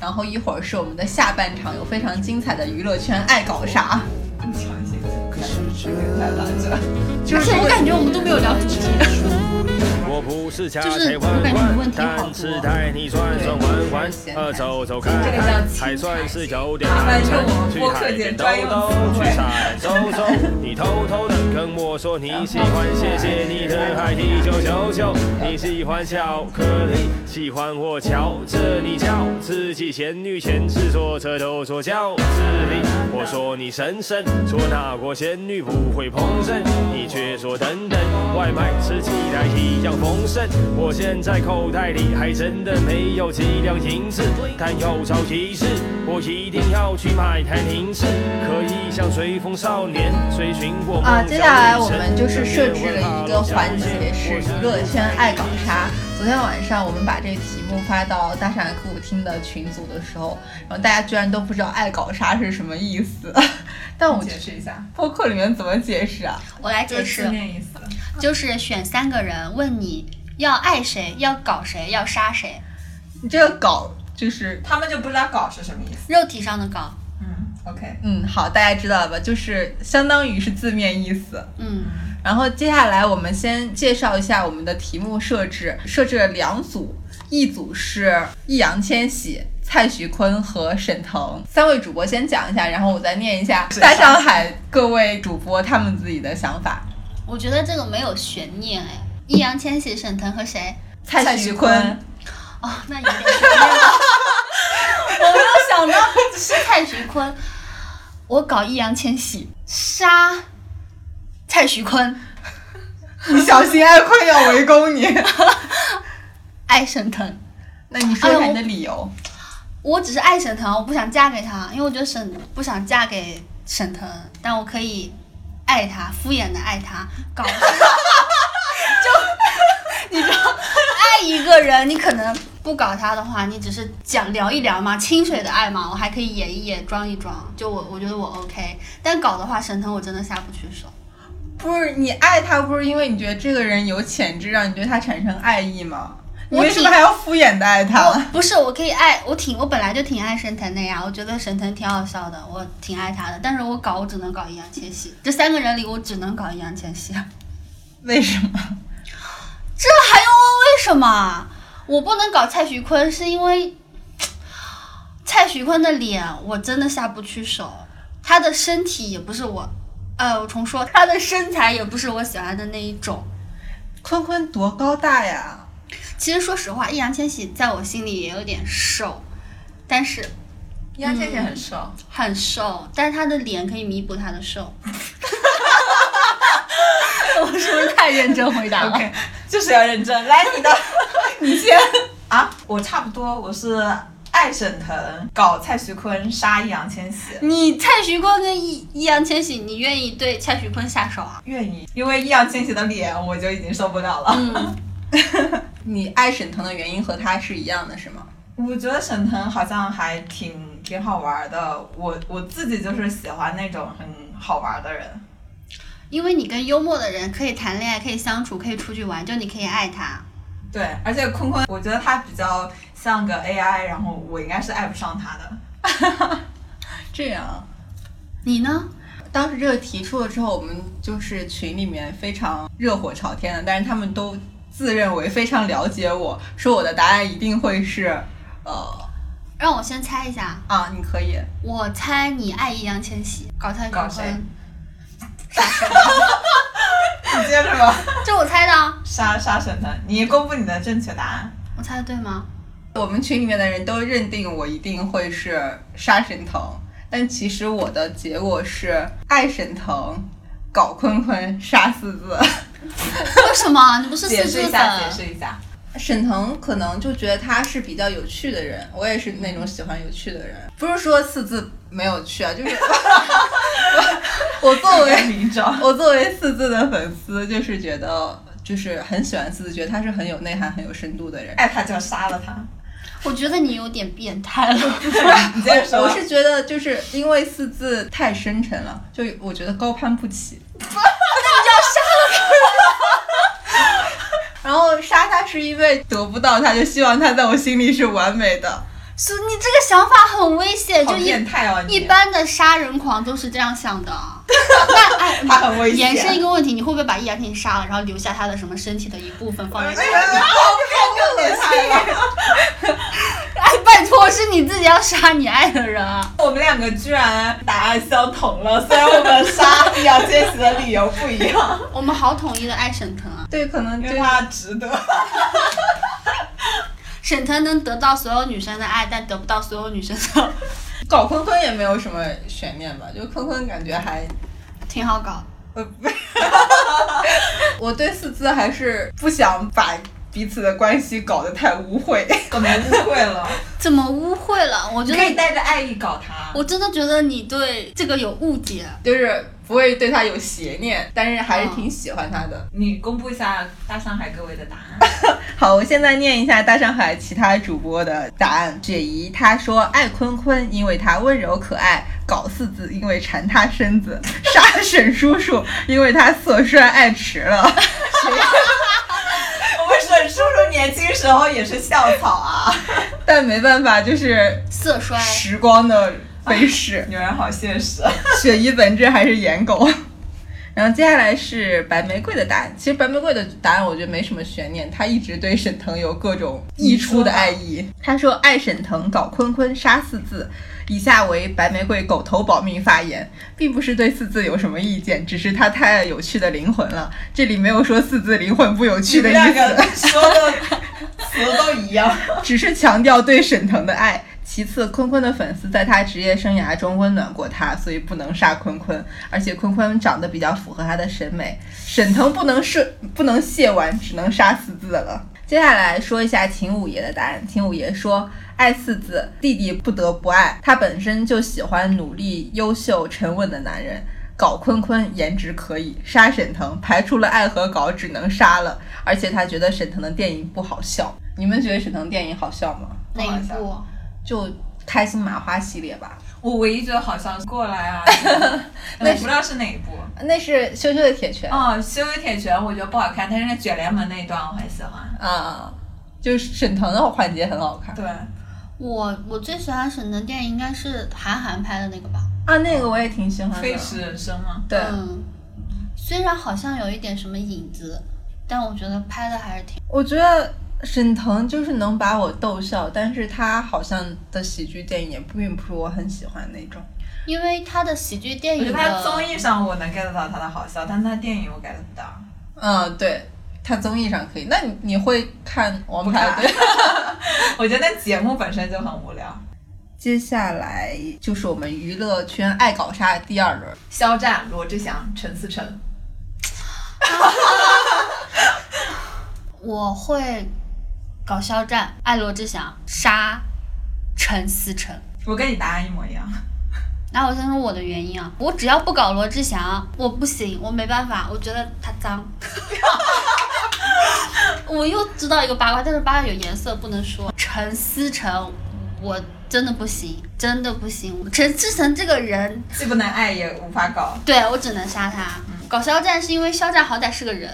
然后一会儿是我们的下半场，有非常精彩的娱乐圈爱搞啥。
就是我感觉我们都没有聊主题。
我不是家
就是
财万
我感觉你
贯
问，题好多
但是带你转转弯弯，呃，走走看看，
青
还算是有点
麻烦
寒碜
用我。们
去海边兜兜，去沙滩走走，你偷偷的跟我说你喜欢谢谢你的海底九九九，你喜欢巧克力，喜欢我瞧着你叫，自己仙女前置坐车都做饺子里。我说你神神，说那国仙女不会烹饪，你却说等等，外卖吃起来一样丰盛。我现在口袋里还真的没有几两银子，但有朝一日我一定要去买台凌志，可以像随风少年追寻过
啊，接下来我们就是设置了一个环节，是娱乐圈爱搞啥。昨天晚上我们把这个题目发到大上海歌舞厅的群组的时候，然后大家居然都不知道爱搞啥是什么意思。但我
解释一下，(laughs)
播客里面怎么解释啊？
我来解释，
面意思。(laughs)
就是选三个人，问你要爱谁，要搞谁，要杀谁，
你这个搞就是
他们就不知道搞是什么意思。
肉体上的搞。
嗯，OK，
嗯，好，大家知道了吧？就是相当于是字面意思。
嗯，
然后接下来我们先介绍一下我们的题目设置，设置了两组，一组是易烊千玺。蔡徐坤和沈腾三位主播先讲一下，然后我再念一下大上海各位主播他们自己的想法。
我觉得这个没有悬念哎，易烊千玺、沈腾和谁？
蔡
徐
坤，
哦，那有点悬念了。我没有想到是蔡徐坤，我搞易烊千玺杀蔡徐坤，
你小心爱坤要围攻你。(laughs)
爱沈腾。
那你说一下你的理由。
我只是爱沈腾，我不想嫁给他，因为我觉得沈不想嫁给沈腾，但我可以爱他，敷衍的爱他，搞 (laughs) 就 (laughs) 你知道，爱一个人，你可能不搞他的话，你只是讲聊一聊嘛，清水的爱嘛，我还可以演一演，装一装，就我我觉得我 OK，但搞的话，沈腾我真的下不去手。
不是你爱他，不是因为你觉得这个人有潜质，让你对他产生爱意吗？你
我
为什么还要敷衍的爱他？
不是，我可以爱我挺，我本来就挺爱沈腾的呀，我觉得沈腾挺好笑的，我挺爱他的。但是我搞我只能搞易烊千玺，这三个人里我只能搞易烊千玺。
为什么？
这还用问为什么？我不能搞蔡徐坤，是因为蔡徐坤的脸我真的下不去手，他的身体也不是我，呃，我重说，他的身材也不是我喜欢的那一种。
坤坤多高大呀？
其实说实话，易烊千玺在我心里也有点瘦，但是
易烊千玺很瘦，
很瘦，但是他的脸可以弥补他的瘦。(laughs) 我是不是太认真回答了
OK，(laughs) 就是要认真。来，你的，(laughs) 你先啊，我差不多，我是爱沈腾，搞蔡徐坤，杀易烊千玺，
你蔡徐坤跟易易烊千玺，你愿意对蔡徐坤下手啊？
愿意，因为易烊千玺的脸我就已经受不了了。
嗯，(laughs)
你爱沈腾的原因和他是一样的，是吗？
我觉得沈腾好像还挺挺好玩的，我我自己就是喜欢那种很好玩的人。
因为你跟幽默的人可以谈恋爱，可以相处，可以出去玩，就你可以爱他。
对，而且坤坤，我觉得他比较像个 AI，然后我应该是爱不上他的。(laughs)
这样。
你呢？
当时这个提出了之后，我们就是群里面非常热火朝天的，但是他们都自认为非常了解我，说我的答案一定会是，呃
让我先猜一下，
啊，你可以，
我猜你爱易烊千玺，搞蔡徐
搞谁
坤。杀 (laughs) 神
你接着吧，
这我猜的啊，
杀杀沈腾，你公布你的正确答案。
我猜的对吗？
我们群里面的人都认定我一定会是杀沈腾，但其实我的结果是爱沈腾，搞坤坤，杀四字。(laughs)
为什么？你不是
解
四字
释一下，解？释一下。
沈腾可能就觉得他是比较有趣的人，我也是那种喜欢有趣的人，不是说四字没有趣啊，就是我 (laughs) 我作为。(laughs) 我作为四字的粉丝，就是觉得就是很喜欢四字，觉得他是很有内涵、很有深度的人。
爱他就要杀了他。
我觉得你有点变态了。
你接着说。
我是觉得就是因为四字太深沉了，就我觉得高攀不起。然后杀他是因为得不到他，就希望他在我心里是完美的。
是你这个想法很危险，
好
就一
变态哦！你
一般的杀人狂都是这样想的。(laughs) 那哎，
他很危险
延伸一个问题，你会不会把易烊千玺杀了，然后留下他的什么身体的一部分放在 (laughs) 这里？(laughs) 哎，拜托，是你自己要杀你爱的人啊！
我们两个居然答案相同了，虽然我们杀易烊千玺的理由不一样，
我们好统一的爱沈腾啊！
对，可能就是
因为他值得。
沈腾能得到所有女生的爱，但得不到所有女生的，(laughs)
搞坤坤也没有什么悬念吧，就坤坤感觉还，
挺好搞。
呃，我对四字还是不想把彼此的关系搞得太污秽。(laughs)
怎么污秽了？(laughs)
怎么污秽了？我觉
得可以，带着爱意搞他。
我真的觉得你对这个有误解。
就是不会对他有邪念，但是还是挺喜欢他的。
你公布一下大上海各位的答案。(laughs)
好，我现在念一下大上海其他主播的答案。雪姨她说爱坤坤，因为他温柔可爱；搞四字，因为馋他身子；杀沈叔叔，因为他色衰爱迟了。
沈叔叔年轻时候也是校草啊。(laughs)
但没办法，就是
色衰，
时光的飞逝。
女人好现实。(laughs)
雪姨本质还是颜狗。然后接下来是白玫瑰的答案。其实白玫瑰的答案我觉得没什么悬念，她一直对沈腾有各种溢出的爱意。她说爱沈腾，搞坤坤，杀四字，以下为白玫瑰狗头保命发言，并不是对四字有什么意见，只是他太爱有趣的灵魂了。这里没有说四字灵魂不有趣的意思，
说的词都一样。(laughs)
只是强调对沈腾的爱。其次，坤坤的粉丝在他职业生涯中温暖过他，所以不能杀坤坤。而且坤坤长得比较符合他的审美，沈腾不能射不能卸完，只能杀四字了。接下来说一下秦五爷的答案。秦五爷说：“爱四字，弟弟不得不爱。他本身就喜欢努力、优秀、沉稳的男人。搞坤坤颜值可以，杀沈腾排除了爱和搞，只能杀了。而且他觉得沈腾的电影不好笑。你们觉得沈腾电影好笑吗？
哪一部？
就开心麻花系列吧。
我唯一觉得好像是过来啊，(laughs)
那
我不知道是哪一部。
那是羞羞的铁拳啊、
哦，修为铁拳我觉得不好看，但是那卷帘门那一段我很喜欢。
啊就是沈腾的环节很好看
对，
我我最喜欢沈腾电影应该是韩寒拍的那个吧。
啊，那个我也挺喜欢的。
飞驰人生嘛。
对，
嗯，虽然好像有一点什么影子，但我觉得拍的还是挺……
我觉得沈腾就是能把我逗笑，但是他好像的喜剧电影也并不是我很喜欢那种。
因为他的喜剧电
我觉
影
他综艺上我能 get 到他的好笑，但他电影我 get 不到。
嗯，对，他综艺上可以。那你你会看《王牌对》？(laughs)
我觉得那节目本身就很无聊。(laughs)
接下来就是我们娱乐圈爱搞啥的第二轮。
肖战、罗志祥、陈思诚，(laughs)
我会搞肖战、爱罗志祥、杀陈思诚。
我跟你答案一模一样。
那我先说我的原因啊，我只要不搞罗志祥，我不行，我没办法，我觉得他脏。(laughs) 我又知道一个八卦，但是八卦有颜色，不能说。陈思诚，我真的不行，真的不行。陈思诚这个人，
既不能爱也无法搞。
对我只能杀他。搞肖战是因为肖战好歹是个人，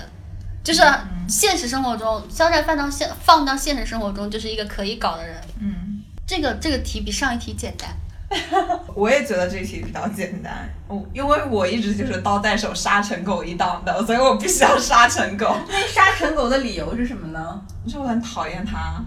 就是现实生活中，肖战放到现放到现实生活中就是一个可以搞的人。
嗯，
这个这个题比上一题简单。(laughs)
我也觉得这题比较简单。我因为我一直就是刀在手杀成狗一档的，所以我必须要杀成狗。(laughs)
那杀成狗的理由是什么呢？
就我很讨厌他。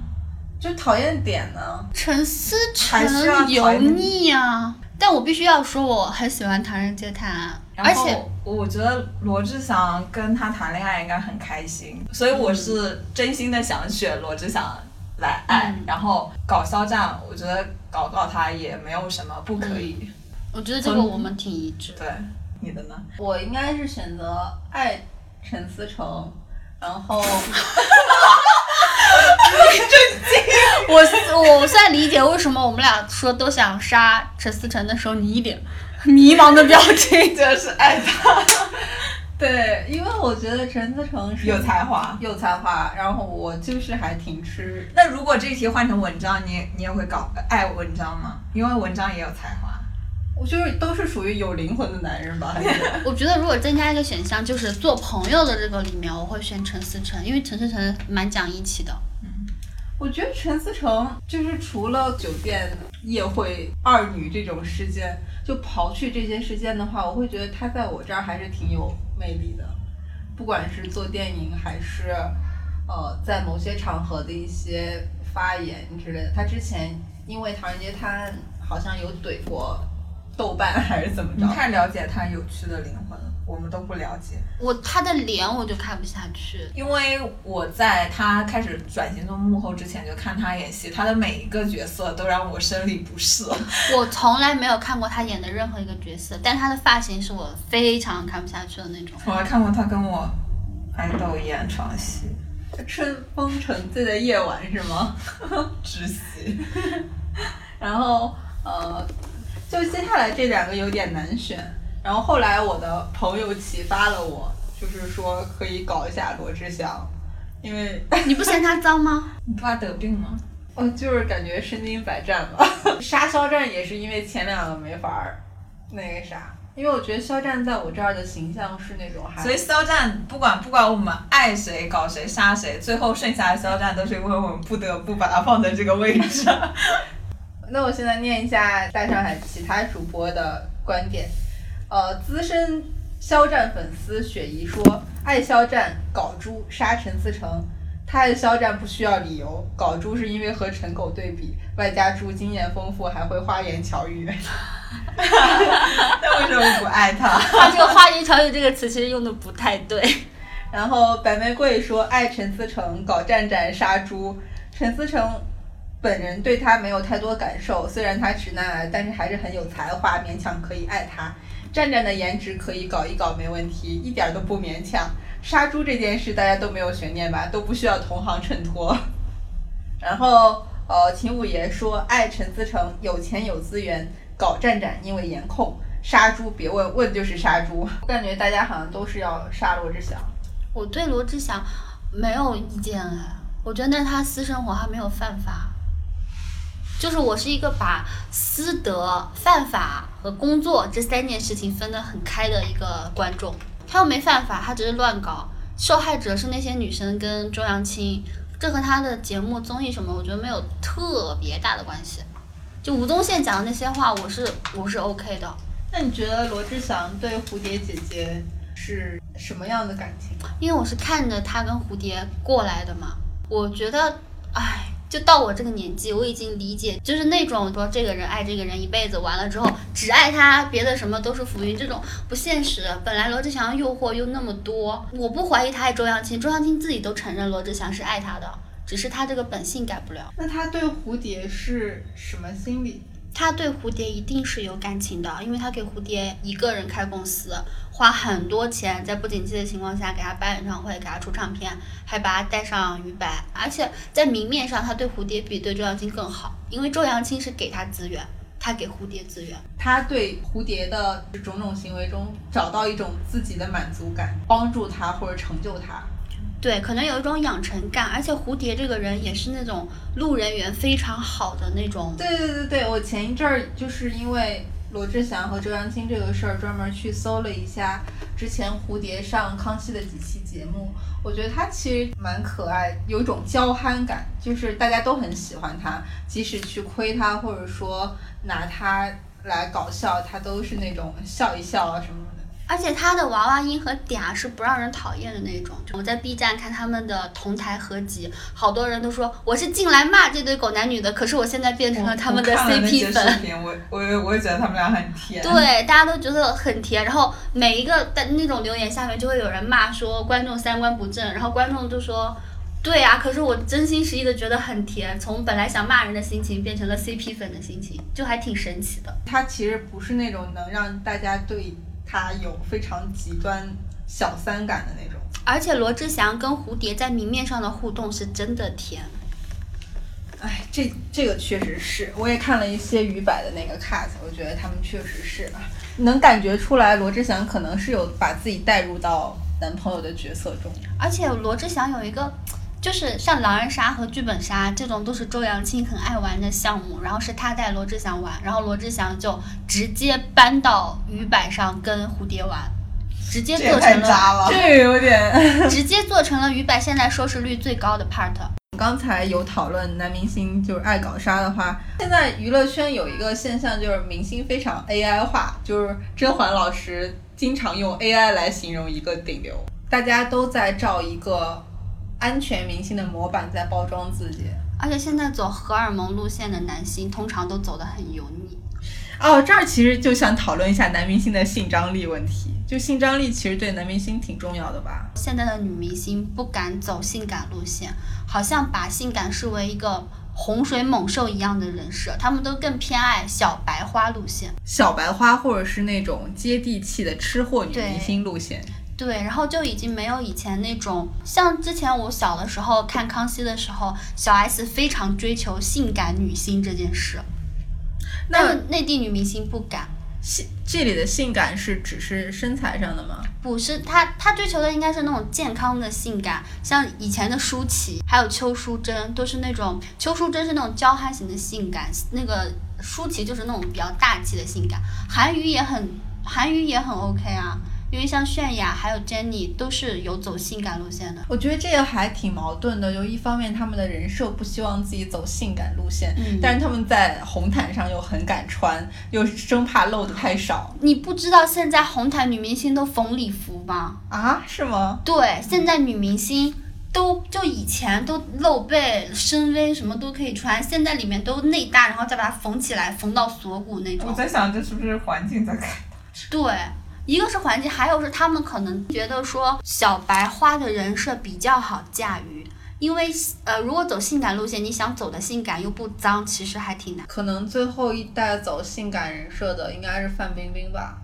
就讨厌点呢？
陈思
还是要
诚油腻啊！但我必须要说，我很喜欢《唐人街探案》，而且
我觉得罗志祥跟他谈恋爱应该很开心，所以我是真心的想选罗志祥来爱。
嗯
然后搞肖战，我觉得搞搞他也没有什么不可以。
我觉得这个我们挺一致。
对，你的呢？
我应该是选择爱陈思诚，然后 (laughs)
我我现在理解为什么我们俩说都想杀陈思诚的时候，你一脸迷茫的表情。(laughs)
就是爱他，(laughs)
对，因为我觉得陈思诚是
有才华。
有才华，然后我就是还挺吃。
那如果这一题换成文章，你你也会搞爱文章吗？因为文章也有才华。
我就是都是属于有灵魂的男人吧，(laughs)
我觉得如果增加一个选项，就是做朋友的这个里面，我会选陈思诚，因为陈思诚蛮讲义气的。
我觉得陈思诚就是除了酒店夜会二女这种事件，就刨去这些事件的话，我会觉得他在我这儿还是挺有魅力的，不管是做电影还是呃在某些场合的一些发言之类的。他之前因为《唐人街探案》好像有怼过豆瓣还是怎么着？
你太了解他有趣的灵魂了，我们都不了解。
我他的脸我就看不下去。
因为我在他开始转型做幕后之前就看他演戏，他的每一个角色都让我生理不适。(laughs)
我从来没有看过他演的任何一个角色，但他的发型是我非常看不下去的那种。
我还看过他跟我爱豆演床戏，
春风沉醉的夜晚是吗？(laughs)
窒息。(laughs)
然后呃，就接下来这两个有点难选。然后后来我的朋友启发了我，就是说可以搞一下罗志祥，因为 (laughs)
你不嫌他脏吗？(laughs)
你不怕得病吗？
我就是感觉身经百战吧。(laughs) 杀肖战也是因为前两个没法儿那个啥，因为我觉得肖战在我这儿的形象是那种还
所以肖战不管不管我们爱谁搞谁杀谁，最后剩下的肖战都是因为我们不得不把他放在这个位置上。
那我现在念一下大上海其他主播的观点。呃，资深肖战粉丝雪姨说：“爱肖战，搞猪，杀陈思诚。”他爱肖战不需要理由，搞猪是因为和陈狗对比，外加猪经验丰富，还会花言巧语。(laughs)
那为什么不爱他？(laughs)
他这个“花言巧语”这个词其实用的不太对。(laughs)
然后白玫瑰说爱陈思诚，搞战战杀猪。陈思诚本人对他没有太多感受，虽然他直男癌，但是还是很有才华，勉强可以爱他。战战的颜值可以搞一搞没问题，一点都不勉强。杀猪这件事大家都没有悬念吧，都不需要同行衬托。(laughs) 然后呃，秦五爷说爱陈思诚，有钱有资源，搞战战因为颜控。杀猪别问问就是杀猪，我感觉大家好像都是要杀罗志祥。
我对罗志祥没有意见哎，我觉得那他私生活还没有犯法。就是我是一个把私德、犯法和工作这三件事情分得很开的一个观众。他又没犯法，他只是乱搞，受害者是那些女生跟周扬青，这和他的节目综艺什么，我觉得没有特别大的关系。就吴宗宪讲的那些话，我是 (laughs) 我是 OK 的。
那你觉得罗志祥对蝴蝶姐姐是什么样的感情？
因为我是看着他跟蝴蝶过来的嘛，我觉得，唉。就到我这个年纪，我已经理解，就是那种说这个人爱这个人一辈子，完了之后只爱他，别的什么都是浮云，这种不现实。本来罗志祥诱惑又那么多，我不怀疑他爱周扬青，周扬青自己都承认罗志祥是爱他的，只是他这个本性改不了。
那他对蝴蝶是什么心理？
他对蝴蝶一定是有感情的，因为他给蝴蝶一个人开公司，花很多钱，在不景气的情况下给他办演唱会，给他出唱片，还把他带上娱百，而且在明面上他对蝴蝶比对周扬青更好，因为周扬青是给他资源，他给蝴蝶资源，
他对蝴蝶的种种行为中找到一种自己的满足感，帮助他或者成就他。
对，可能有一种养成感，而且蝴蝶这个人也是那种路人缘非常好的那种。
对对对对，我前一阵儿就是因为罗志祥和周扬青这个事儿，专门去搜了一下之前蝴蝶上康熙的几期节目，我觉得他其实蛮可爱，有一种娇憨感，就是大家都很喜欢他，即使去亏他或者说拿他来搞笑，他都是那种笑一笑啊什么。
而且他的娃娃音和嗲是不让人讨厌的那种。我在 B 站看他们的同台合集，好多人都说我是进来骂这对狗男女的，可是我现在变成了他们的 CP
粉。我我我也觉得他们俩很甜。
对，大家都觉得很甜。然后每一个的那种留言下面就会有人骂说观众三观不正，然后观众就说，对啊，可是我真心实意的觉得很甜，从本来想骂人的心情变成了 CP 粉的心情，就还挺神奇的。
他其实不是那种能让大家对。他有非常极端小三感的那种，
而且罗志祥跟蝴蝶在明面上的互动是真的甜。
哎，这这个确实是，我也看了一些鱼百的那个 cut，我觉得他们确实是能感觉出来，罗志祥可能是有把自己带入到男朋友的角色中，
而且罗志祥有一个。就是像狼人杀和剧本杀这种都是周扬青很爱玩的项目，然后是他带罗志祥玩，然后罗志祥就直接搬到鱼摆上跟蝴蝶玩，直接做成了，
这有点，(laughs)
直接做成了鱼摆现在收视率最高的 part。
刚才有讨论男明星就是爱搞杀的话，现在娱乐圈有一个现象就是明星非常 AI 化，就是甄嬛老师经常用 AI 来形容一个顶流，大家都在照一个。安全明星的模板在包装自己，
而且现在走荷尔蒙路线的男星通常都走得很油腻。
哦，这儿其实就想讨论一下男明星的性张力问题。就性张力其实对男明星挺重要的吧？
现在的女明星不敢走性感路线，好像把性感视为一个洪水猛兽一样的人设，他们都更偏爱小白花路线。
小白花或者是那种接地气的吃货女明星路线。
对，然后就已经没有以前那种像之前我小的时候看康熙的时候，小 S 非常追求性感女星这件事。那内地女明星不敢。
性这里的性感是只是身材上的吗？
不是，她她追求的应该是那种健康的性感，像以前的舒淇，还有邱淑贞，都是那种邱淑贞是那种娇憨型的性感，那个舒淇就是那种比较大气的性感。韩娱也很韩娱也很 OK 啊。因为像泫雅还有 Jennie 都是有走性感路线的，
我觉得这个还挺矛盾的。就一方面他们的人设不希望自己走性感路线，但是他们在红毯上又很敢穿，又生怕露的太少。
你不知道现在红毯女明星都缝礼服吗？
啊，是吗？
对，现在女明星都就以前都露背、深 V 什么都可以穿，现在里面都内搭，然后再把它缝起来，缝到锁骨那种。
我在想这是不是环境在改？
对，一个是环境，还有是他们可能觉得说小白花的人设比较好驾驭，因为呃，如果走性感路线，你想走的性感又不脏，其实还挺难。
可能最后一代走性感人设的应该是范冰冰吧。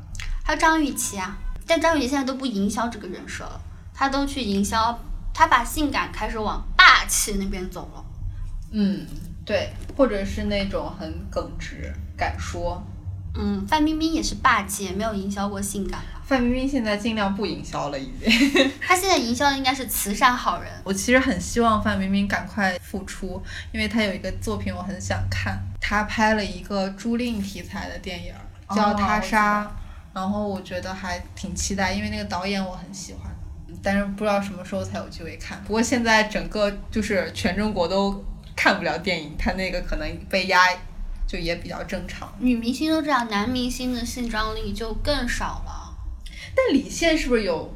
还有张雨绮啊，但张雨绮现在都不营销这个人设了，她都去营销，她把性感开始往霸气那边走了。
嗯，对，或者是那种很耿直、敢说。
嗯，范冰冰也是霸气，也没有营销过性感吧？
范冰冰现在尽量不营销了，已经。(laughs)
她现在营销的应该是慈善好人。
我其实很希望范冰冰赶快复出，因为她有一个作品我很想看，她拍了一个朱令题材的电影，叫《他杀》，然后我觉得还挺期待，因为那个导演我很喜欢，但是不知道什么时候才有机会看。不过现在整个就是全中国都看不了电影，她那个可能被压。就也比较正常，
女明星都这样，男明星的性张力就更少了。
但李现是不是有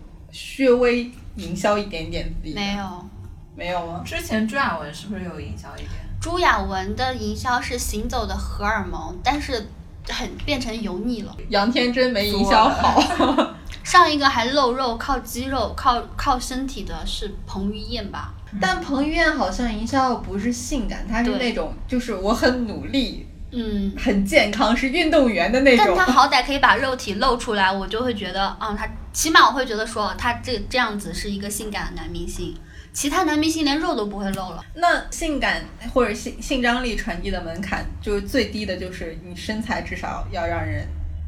略微营销一点点？
没有，
没有啊？
之前朱亚文是不是有营销一点？
朱亚文的营销是行走的荷尔蒙，但是很变成油腻了。
杨天真没营销好。(laughs)
上一个还露肉、靠肌肉、靠靠身体的是彭于晏吧？
但彭于晏好像营销的不是性感，他是那种就是我很努力。
嗯，
很健康，是运动员的那种。
但他好歹可以把肉体露出来，我就会觉得，啊，他起码我会觉得说，他这这样子是一个性感的男明星。其他男明星连肉都不会露了。
那性感或者性性张力传递的门槛，就是最低的就是你身材至少要让人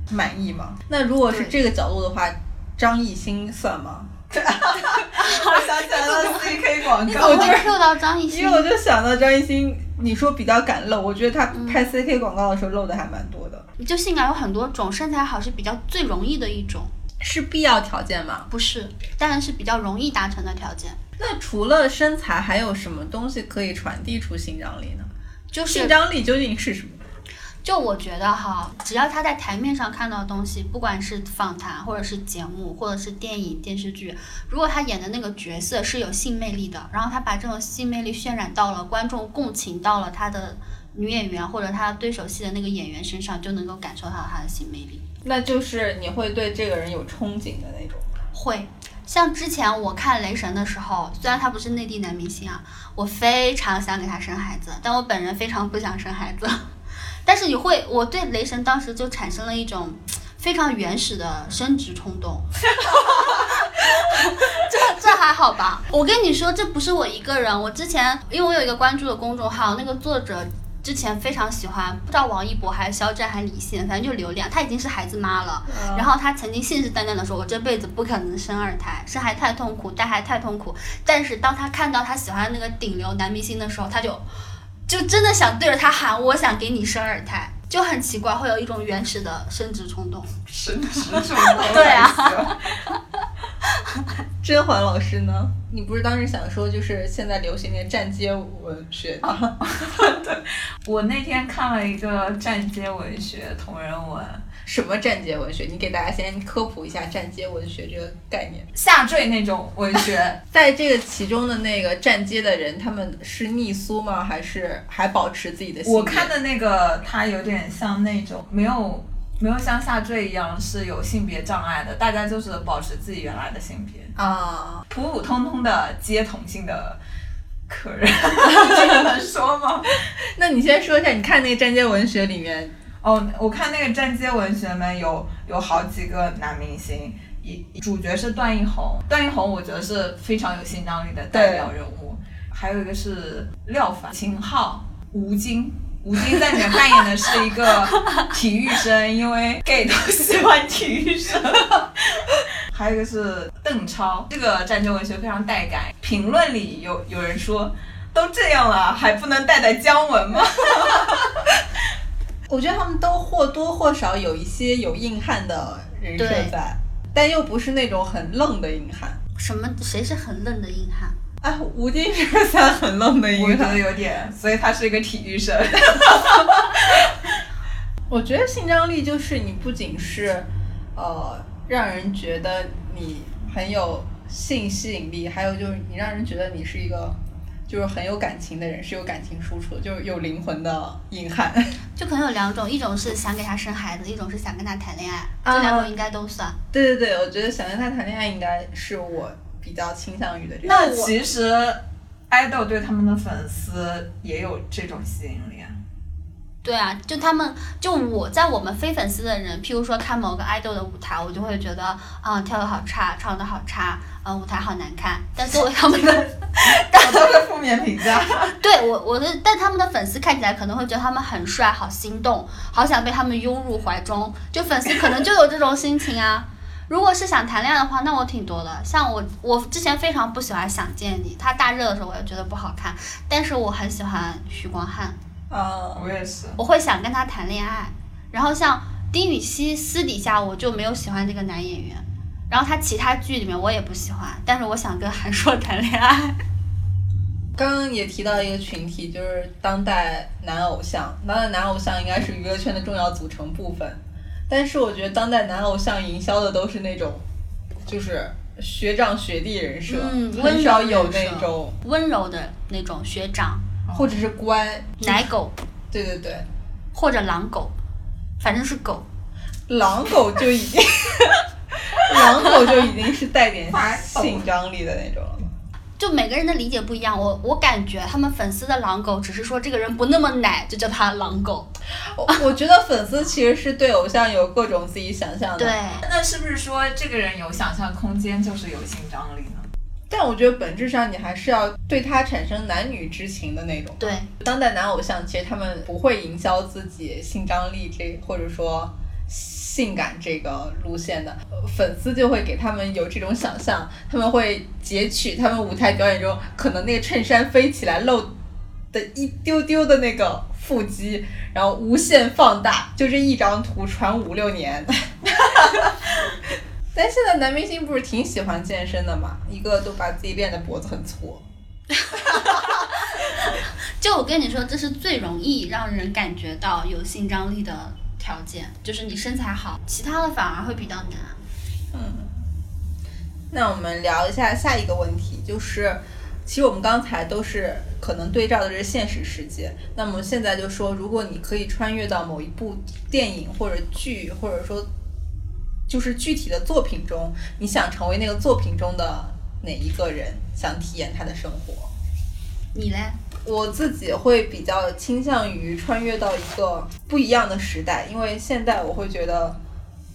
满意嘛。那如果是这个角度的话，张艺兴算吗？(laughs)
我想起来了，CK 广告。
我就 Q 到张艺兴，
因为我就想到张艺兴。你说比较敢露，我觉得他拍 CK 广告的时候露的还蛮多的。
就性感有很多种，身材好是比较最容易的一种，
是必要条件吗？
不是，当然是比较容易达成的条件。
那除了身材，还有什么东西可以传递出性张力呢？
就是
性张力究竟是什么？
就我觉得哈，只要他在台面上看到的东西，不管是访谈，或者是节目，或者是电影电视剧，如果他演的那个角色是有性魅力的，然后他把这种性魅力渲染到了观众共情到了他的女演员或者他对手戏的那个演员身上，就能够感受到他的性魅力。
那就是你会对这个人有憧憬的那种。
会，像之前我看雷神的时候，虽然他不是内地男明星啊，我非常想给他生孩子，但我本人非常不想生孩子。但是你会，我对雷神当时就产生了一种非常原始的生殖冲动。(laughs) 这这还好吧？我跟你说，这不是我一个人。我之前因为我有一个关注的公众号，那个作者之前非常喜欢，不知道王一博还是肖战还是李现，反正就流量。他已经是孩子妈了，然后他曾经信誓旦旦的说：“我这辈子不可能生二胎，生孩太痛苦，带孩太痛苦。”但是当他看到他喜欢的那个顶流男明星的时候，他就。就真的想对着他喊，我想给你生二胎，就很奇怪，会有一种原始的生殖冲动。
生殖冲动。(laughs)
对啊。(laughs)
甄嬛老师呢？你不是当时想说，就是现在流行的站街文学
吗？(laughs) 对，我那天看了一个站街文学同人文。
什么站街文学？你给大家先科普一下站街文学这个概念。(laughs)
下坠那种文学，(laughs)
在这个其中的那个站街的人，他们是逆苏吗？还是还保持自己的？
我看的那个，他有点像那种没有没有像下坠一样是有性别障碍的，大家就是保持自己原来的性别
啊，
普普通通的街同性的客人，(laughs) 这个能说吗？
那你先说一下，你看那个站街文学里面。
哦，我看那个站街文学们有有好几个男明星，一主角是段奕宏，段奕宏我觉得是非常有性张力的代表人物，还有一个是廖凡、秦昊、吴京，吴京在里面扮演的是一个 (laughs) 体育生，因为 (laughs) gay 都喜欢体育生，(laughs) 还有一个是邓超，这个站街文学非常带感，评论里有有人说，都这样了还不能带带姜文吗？
我觉得他们都或多或少有一些有硬汉的人设在，但又不是那种很愣的硬汉。
什么？谁是很愣的硬汉？
啊，吴京是算很愣的硬汉。
我觉得有点，所以他是一个体育生。(laughs)
我觉得性张力就是你不仅是，呃，让人觉得你很有性吸引力，还有就是你让人觉得你是一个就是很有感情的人，是有感情输出的，就是有灵魂的硬汉。(laughs)
就可能有两种，一种是想给他生孩子，一种是想跟他谈恋爱，
啊
这两种应该都算。
对对对，我觉得想跟他谈恋爱应该是我比较倾向于的这种。
那其实爱豆对他们的粉丝也有这种吸引力啊。
对啊，就他们，就我在我们非粉丝的人，譬如说看某个爱豆的舞台，我就会觉得啊、跳的好差，唱的好差，嗯、舞台好难看。但作为 (laughs) 他们的，
我都是负面评价。(laughs)
对我我的，但他们的粉丝看起来可能会觉得他们很帅，好心动，好想被他们拥入怀中。就粉丝可能就有这种心情啊。如果是想谈恋爱的话，那我挺多的。像我，我之前非常不喜欢《想见你》，他大热的时候我也觉得不好看，但是我很喜欢许光汉。
啊，
我也是。
我会想跟他谈恋爱。然后像丁禹兮，私底下我就没有喜欢这个男演员，然后他其他剧里面我也不喜欢，但是我想跟韩硕谈恋爱。
刚刚也提到一个群体，就是当代男偶像。当代男偶像应该是娱乐圈的重要组成部分，但是我觉得当代男偶像营销的都是那种，就是学长学弟人设，
嗯，
很少有那种，
温柔的那种学长、
或者是乖。
奶狗
对对对，
或者狼狗，反正是狗。
狼狗就已经，(laughs) 狼狗就已经是带点性张力的那种了。
就每个人的理解不一样，我我感觉他们粉丝的狼狗只是说这个人不那么奶，就叫他狼狗。
我我觉得粉丝其实是对偶像有各种自己想象的。
对，
那是不是说这个人有想象空间，就是有性张力呢？
但我觉得本质上你还是要对他产生男女之情的那种。
对，
当代男偶像其实他们不会营销自己性张力这或者说性感这个路线的，呃粉丝就会给他们有这种想象，他们会截取他们舞台表演中可能那个衬衫飞起来露的一丢丢的那个腹肌，然后无限放大，就这一张图传五六年。(laughs) 但现在男明星不是挺喜欢健身的嘛，一个都把自己练的脖子很粗。(laughs)
就我跟你说，这是最容易让人感觉到有性张力的条件，就是你身材好，其他的反而会比较难。
嗯那我们聊一下下一个问题，就是其实我们刚才都是可能对照的是现实世界，那么现在就说，如果你可以穿越到某一部电影或者剧，或者说就是具体的作品中，你想成为那个作品中的哪一个人，想体验他的生活？
你嘞？
我自己会比较倾向于穿越到一个不一样的时代，因为现在我会觉得，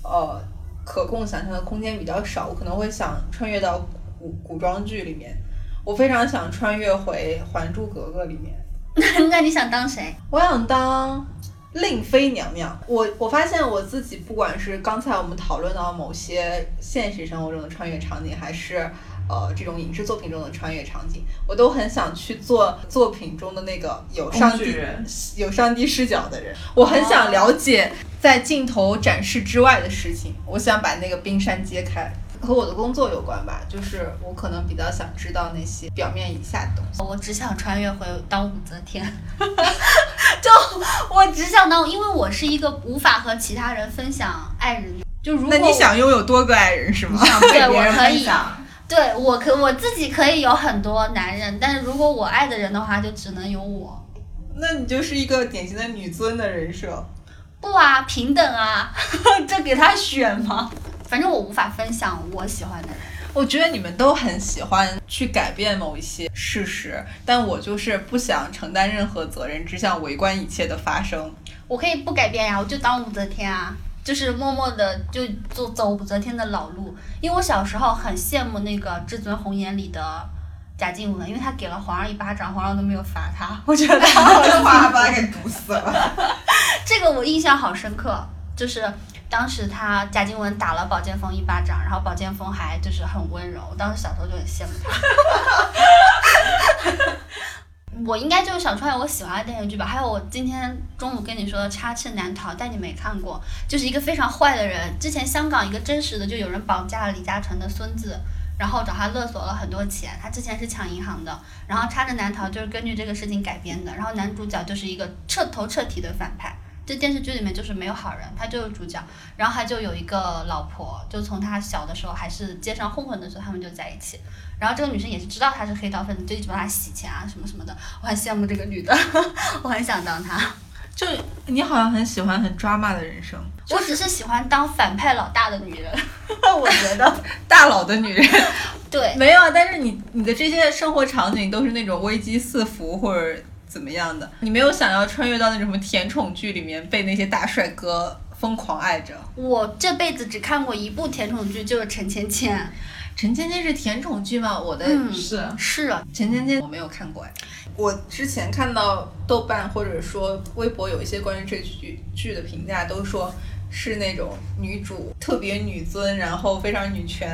呃，可供想象的空间比较少，我可能会想穿越到古古装剧里面，我非常想穿越回《还珠格格》里面，(laughs)
那你想当谁？
我想当令妃娘娘。我我发现我自己，不管是刚才我们讨论到某些现实生活中的穿越场景，还是呃这种影视作品中的穿越场景，我都很想去做作品中的那个有上帝
人
有上帝视角的人。我很想了解在镜头展示之外的事情，我想把那个冰山揭开。和我的工作有关吧，就是我可能比较想知道那些表面以下的东西。
我只想穿越回当武则天，(laughs) 就我只想当，因为我是一个无法和其他人分享爱人。就如果
那你想拥有多个爱人是吗？
对 (laughs) 我可以。对我可我自己可以有很多男人，但是如果我爱的人的话，就只能有我。
那你就是一个典型的女尊的人设。
不啊，平等啊，(laughs) 这给他选吗？反正我无法分享我喜欢的人。
我觉得你们都很喜欢去改变某一些事实，但我就是不想承担任何责任，只想围观一切的发生。
我可以不改变呀，我就当武则天啊，就是默默的就走走武则天的老路。因为我小时候很羡慕那个《至尊红颜》里的贾静雯，因为她给了皇上一巴掌，皇上都没有罚她，我觉得她好
就把他把他给毒死了。(laughs)
这个我印象好深刻，就是当时他贾静雯打了宝剑锋一巴掌，然后宝剑锋还就是很温柔，我当时小时候就很羡慕他。(laughs) 我应该就是想穿越我喜欢的电视剧吧，还有我今天中午跟你说的《插翅难逃》，但你没看过，就是一个非常坏的人。之前香港一个真实的，就有人绑架了李嘉诚的孙子，然后找他勒索了很多钱。他之前是抢银行的，然后《插翅难逃》就是根据这个事情改编的，然后男主角就是一个彻头彻体的反派，这电视剧里面就是没有好人，他就是主角，然后他就有一个老婆，就从他小的时候还是街上混混的时候，他们就在一起。然后这个女生也是知道他是黑道分子，就一直帮他洗钱啊什么什么的。我很羡慕这个女的，(laughs) 我很想当她。
就你好像很喜欢很抓马的人生，
我只是喜欢当反派老大的女人，(laughs) 我觉得
大佬的女人。
对，
没有啊，但是你你的这些生活场景都是那种危机四伏或者怎么样的，你没有想要穿越到那种什么甜宠剧里面被那些大帅哥疯狂爱着。
我这辈子只看过一部甜宠剧，就是陈芊芊。
陈芊芊是甜宠剧吗？我的
嗯
是
是啊，
陈芊芊我没有看过哎，我之前看到豆瓣或者说微博有一些关于这剧剧的评价，都说是那种女主特别女尊，然后非常女权，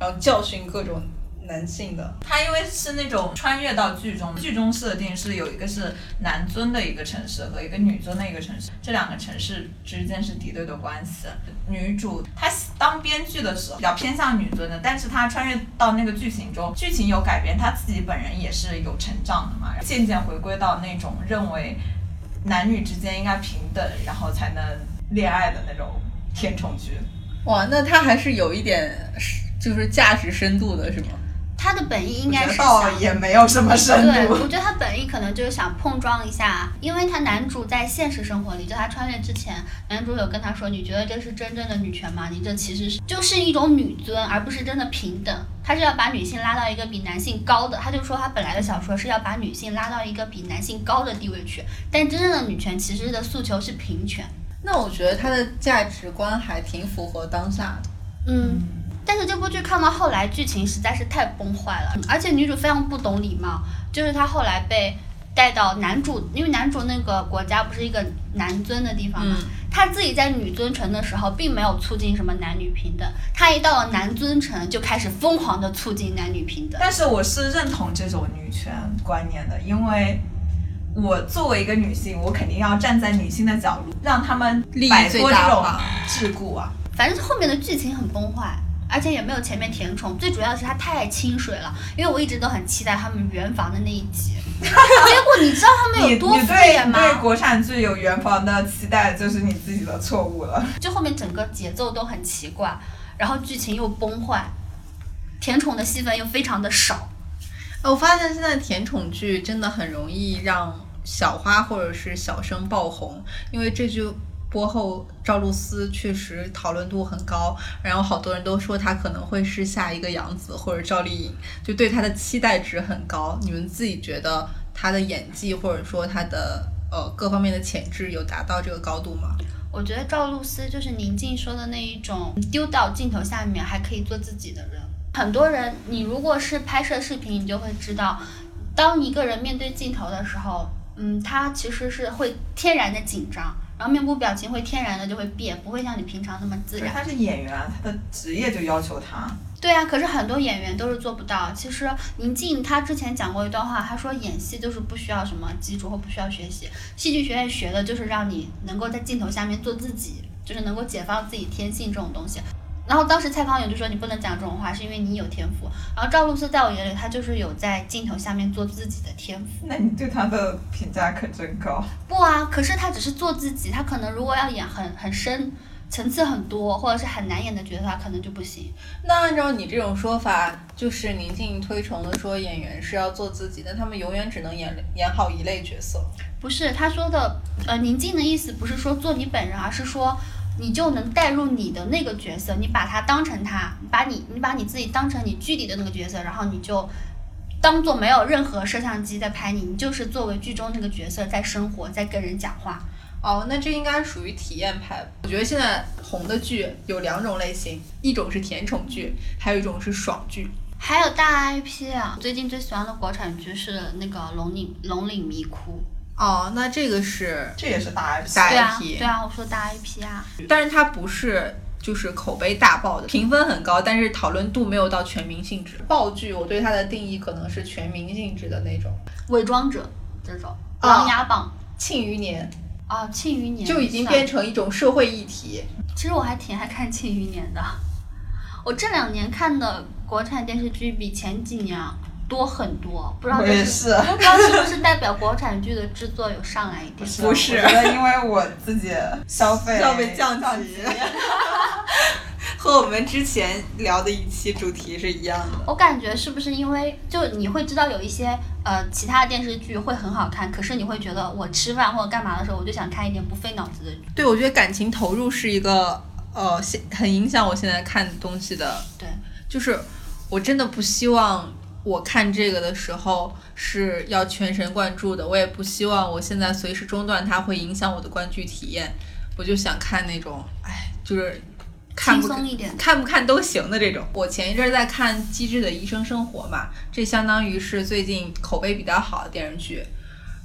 然后教训各种男性的。
他因为是那种穿越到剧中，剧中设定是有一个是男尊的一个城市和一个女尊的一个城市，这两个城市之间是敌对的关系。女主她当编剧的时候比较偏向女尊的，但是她穿越到那个剧情中，剧情有改变，她自己本人也是有成长的嘛，渐渐回归到那种认为男女之间应该平等，然后才能恋爱的那种甜宠剧。
哇，那他还是有一点就是价值深度的，是吗？
他的本意应该是想。
倒也没有什么深
对，我觉得他本意可能就是想碰撞一下，因为他男主在现实生活里，就他穿越之前，男主有跟他说：“你觉得这是真正的女权吗？你这其实是就是一种女尊，而不是真的平等。他是要把女性拉到一个比男性高的，他就说他本来的小说是要把女性拉到一个比男性高的地位去，但真正的女权其实的诉求是平权。
那我觉得他的价值观还挺符合当下的。
嗯，但是这部剧看到后来，剧情实在是太崩坏了，而且女主非常不懂礼貌，就是她后来被带到男主，因为男主那个国家不是一个男尊的地方嘛，
嗯
他自己在女尊城的时候，并没有促进什么男女平等，他一到了男尊城，就开始疯狂的促进男女平等。
但是我是认同这种女权观念的，因为我作为一个女性，我肯定要站在女性的角度，让他们摆脱这种桎梏啊。
反正后面的剧情很崩坏，而且也没有前面甜宠，最主要的是它太清水了，因为我一直都很期待他们圆房的那一集，(laughs) 结果你知道他们有多敷衍吗？
你对国产剧有圆房的期待，就是你自己的错误了。
就后面整个节奏都很奇怪，然后剧情又崩坏，甜宠的戏份又非常的少。
呃我发现现在甜宠剧真的很容易让小花或者是小生爆红，因为这剧播后赵露思确实讨论度很高，然后好多人都说她可能会是下一个杨紫或者赵丽颖，就对她的期待值很高。你们自己觉得她的演技或者说她的呃各方面的潜质有达到这个高度吗？
我觉得赵露思就是宁静说的那一种丢到镜头下面还可以做自己的人。很多人，你如果是拍摄视频，你就会知道，当一个人面对镜头的时候，嗯，他其实是会天然的紧张，然后面部表情会天然的就会变，不会像你平常那么自然。
他是演员，他的职业就要求他。
对啊，可是很多演员都是做不到。其实宁静她之前讲过一段话，她说演戏就是不需要什么基础或不需要学习，戏剧学院学的就是让你能够在镜头下面做自己，就是能够解放自己天性这种东西。然后当时蔡康永就说你不能讲这种话，是因为你有天赋。然后赵露思在我眼里，她就是有在镜头下面做自己的天赋。
那你对她的评价可真高。
不啊，可是她只是做自己，她可能如果要演很很深。层次很多，或者是很难演的角色，她可能就不行。
那按照你这种说法，就是宁静推崇的说演员是要做自己的，他们永远只能演演好一类角色。
不是他说的，呃，宁静的意思不是说做你本人，而是说你就能带入你的那个角色，你把他当成他，把你你把你自己当成你剧里的那个角色，然后你就当做没有任何摄像机在拍你，你就是作为剧中那个角色在生活，在跟人讲话。
哦，那这应该属于体验派。我觉得现在红的剧有两种类型，一种是甜宠剧，还有一种是爽剧。
还有大 IP 啊，最近最喜欢的国产剧是那个《龙岭龙岭迷窟
哦，那这个是，
这也是大 IP。
大》。
对啊
，IP
对啊，我说大 IP 啊。
但是它不是就是口碑大爆的，评分很高，但是讨论度没有到全民性质。爆剧，我对它的定义可能是全民性质的那种。
伪装者这种，
哦
琅琊榜
庆余年
啊，庆余年
就已经变成一种社会议题。
其实我还挺爱看《庆余年》的，我这两年看的国产电视剧比前几年多很多，不知道是
也是。
不知道是不是代表国产剧的制作有上来一点。(laughs)
不是
我觉得因为我自己消费 (laughs)
消费降
降
级 (laughs) 和我们之前聊的一期主题是一样的。
我感觉是不是因为就你会知道有一些呃其他的电视剧会很好看，可是你会觉得我吃饭或者干嘛的时候，我就想看一点不费脑子的剧。
对，我觉得感情投入是一个呃，现很影响我现在看东西的。
对，
就是我真的不希望我看这个的时候是要全神贯注的，我也不希望我现在随时中断它会影响我的观剧体验。我就想看那种，哎，就是看
轻
不
松一点。
看不看都行的这种。我前一阵儿在看《机智的医生生活》嘛，这相当于是最近口碑比较好的电视剧。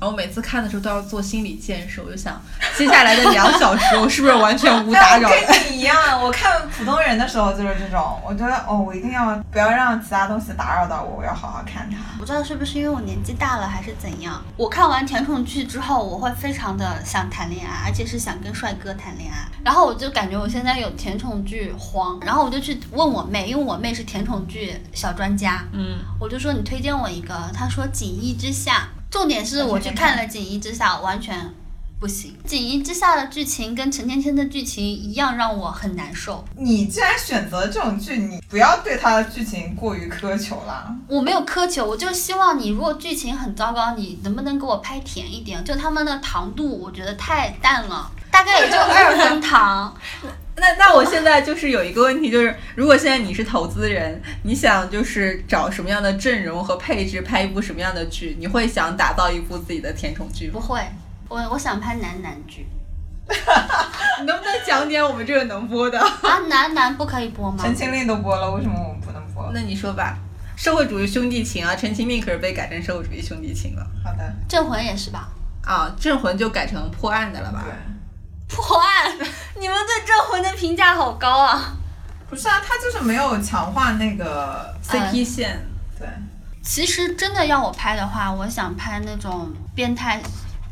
然后每次看的时候都要做心理建设，我就想接下来的两小时我是不是完全无打扰 (laughs)
跟你一样，我看普通人的时候就是这种，我觉得哦，我一定要不要让其他东西打扰到我，我要好好看它。
不知道是不是因为我年纪大了还是怎样，我看完甜宠剧之后，我会非常的想谈恋爱，而且是想跟帅哥谈恋爱。然后我就感觉我现在有甜宠剧荒，然后我就去问我妹，因为我妹是甜宠剧小专家，
嗯，
我就说你推荐我一个，她说《锦衣之下》，重点是我去看了《锦衣之下》，完全不行，《锦衣之下》的剧情跟陈芊芊的剧情一样，让我很难受。
你既然选择这种剧，你不要对它的剧情过于苛求啦。
我没有苛求，我就希望你如果剧情很糟糕，你能不能给我拍甜一点？就他们的糖度，我觉得太淡了，大概也就二分糖。(laughs) (laughs)
那那我现在就是有一个问题，就是如果现在你是投资人，你想就是找什么样的阵容和配置拍一部什么样的剧？你会想打造一部自己的甜宠剧吗？
不会，我我想拍男男剧
你 (laughs) 能不能讲点我们这个能播的？(laughs)
啊，男男不可以播吗《
陈情令》都播了，为什么我们不能播？
那你说吧，社会主义兄弟情啊，《陈情令》可是被改成社会主义兄弟情了
好的，
镇魂也是吧？
啊，《镇魂》就改成破案的了吧？
对，
破案，你们对镇魂的评价好高啊！
不是啊，他就是没有强化那个
，CP 线，
对，
其实真的要我拍的话，我想拍那种变态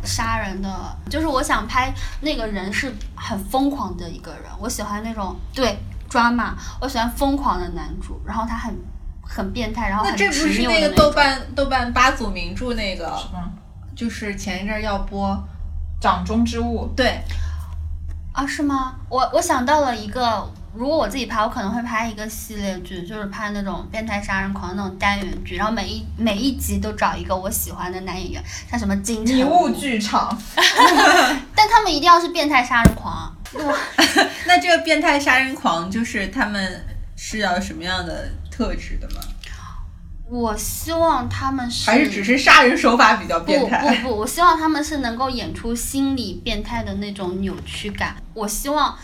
杀人的，就是我想拍那个人是很疯狂的一个人，我喜欢那种对抓马，我喜欢疯狂的男主，然后他很很变态，然后
那这不是那个。豆瓣豆瓣八组名著那个，
是吗？
就是前一阵儿要播，
掌中之物，
对，
啊，是吗？我我想到了一个，如果我自己拍，我可能会拍一个系列剧，就是拍那种变态杀人狂那种单元剧，然后每一每一集都找一个我喜欢的男演员，像什么金城
迷
武
雾剧场，(laughs)
但他们一定要是变态杀人狂。我 (laughs)
那这个变态杀人狂就是他们是要什么样的特质的吗？
我希望他们是
还是只是杀人手法比较变态？
不不不，我希望他们是能够演出心理变态的那种扭曲感。我希望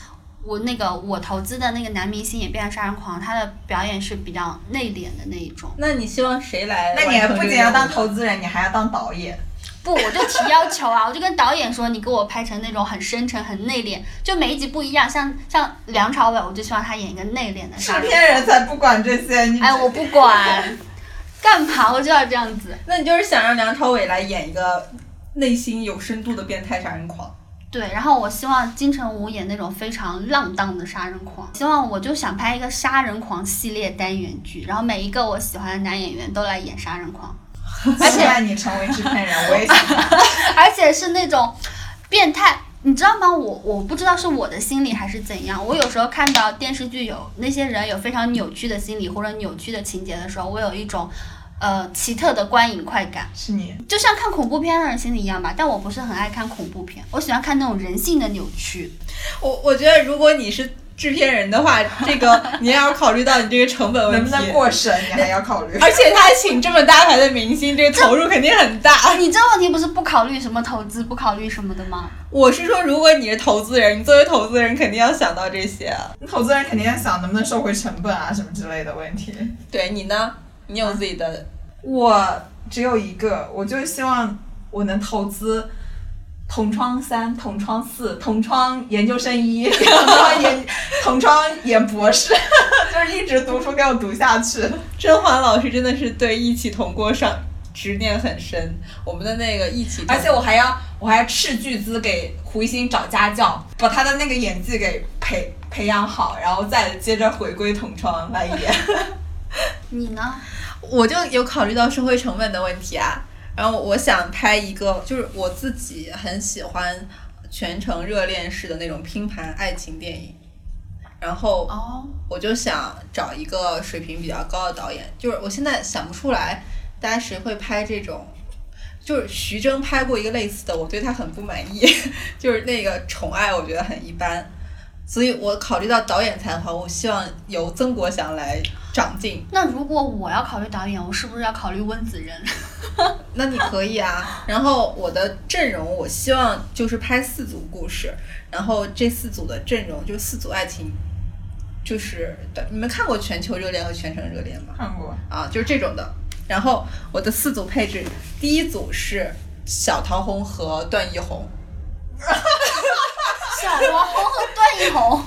我那个我投资的那个男明星也变成杀人狂，他的表演是比较内敛的那一种。
那你希望谁来？
那你不仅要当投资人，你还要当导演。
不，我就提要求啊，我就跟导演说，你给我拍成那种很深沉、很内敛，就每一集不一样。像像梁朝伟，我就希望他演一个内敛的
制
杀人
片人才不管这些，你
哎，我不管，干嘛我就要这样子。
那你就是想让梁朝伟来演一个内心有深度的变态杀人狂。
对，然后我希望金城武演那种非常浪荡的杀人狂，希望我就想拍一个杀人狂系列单元剧，然后每一个我喜欢的男演员都来演杀人狂，(laughs)
而且你成为制片人，我也想。(laughs)
而且是那种变态，你知道吗？我我不知道是我的心理还是怎样，我有时候看到电视剧有那些人有非常扭曲的心理或者扭曲的情节的时候，我有一种呃奇特的观影快感。
是你，
就像看恐怖片让人心里一样吧，但我不是很爱看恐怖片，我喜欢看那种人性的扭曲。
我我觉得如果你是制片人的话，(laughs) 这个你也要考虑到你这个成本问题。
能不能过审，你还要考虑。
而且他请这么大牌的明星，这个投入肯定很大。(laughs)
你这问题不是不考虑什么投资，不考虑什么的吗？
我是说，如果你是投资人，你作为投资人肯定要想到这些。
投资人肯定要想能不能收回成本啊，什么之类的问题。
对你呢？你有自己的，
我只有一个，我就希望我能投资同窗三、同窗四、同窗研究生一、(laughs) 同窗研同窗研博士，(laughs) 就是一直读书给我读下去。
甄嬛老师真的是对一起同过上执念很深。我们的那个一起，
而且我还要我还要斥巨资给胡一星找家教，把他的那个演技给培培养好，然后再接着回归同窗来演。(laughs)
你呢？
我就有考虑到社会成本的问题啊。然后我想拍一个，就是我自己很喜欢全程热恋式的那种拼盘爱情电影。然后
哦，
我就想找一个水平比较高的导演，就是我现在想不出来，大家谁会拍这种？就是徐峥拍过一个类似的，我对他很不满意，(laughs) 就是那个《宠爱》，我觉得很一般。所以我考虑到导演才华，我希望由曾国祥来长进。
那如果我要考虑导演，我是不是要考虑温子仁？(laughs)
那你可以啊。然后我的阵容，我希望就是拍四组故事，然后这四组的阵容就四组爱情，就是你们看过《全球热恋》和《全城热恋》吗？
看过，
啊，就是这种的。然后我的四组配置，第一组是小桃红和段奕宏，(laughs)
小桃红和段奕宏，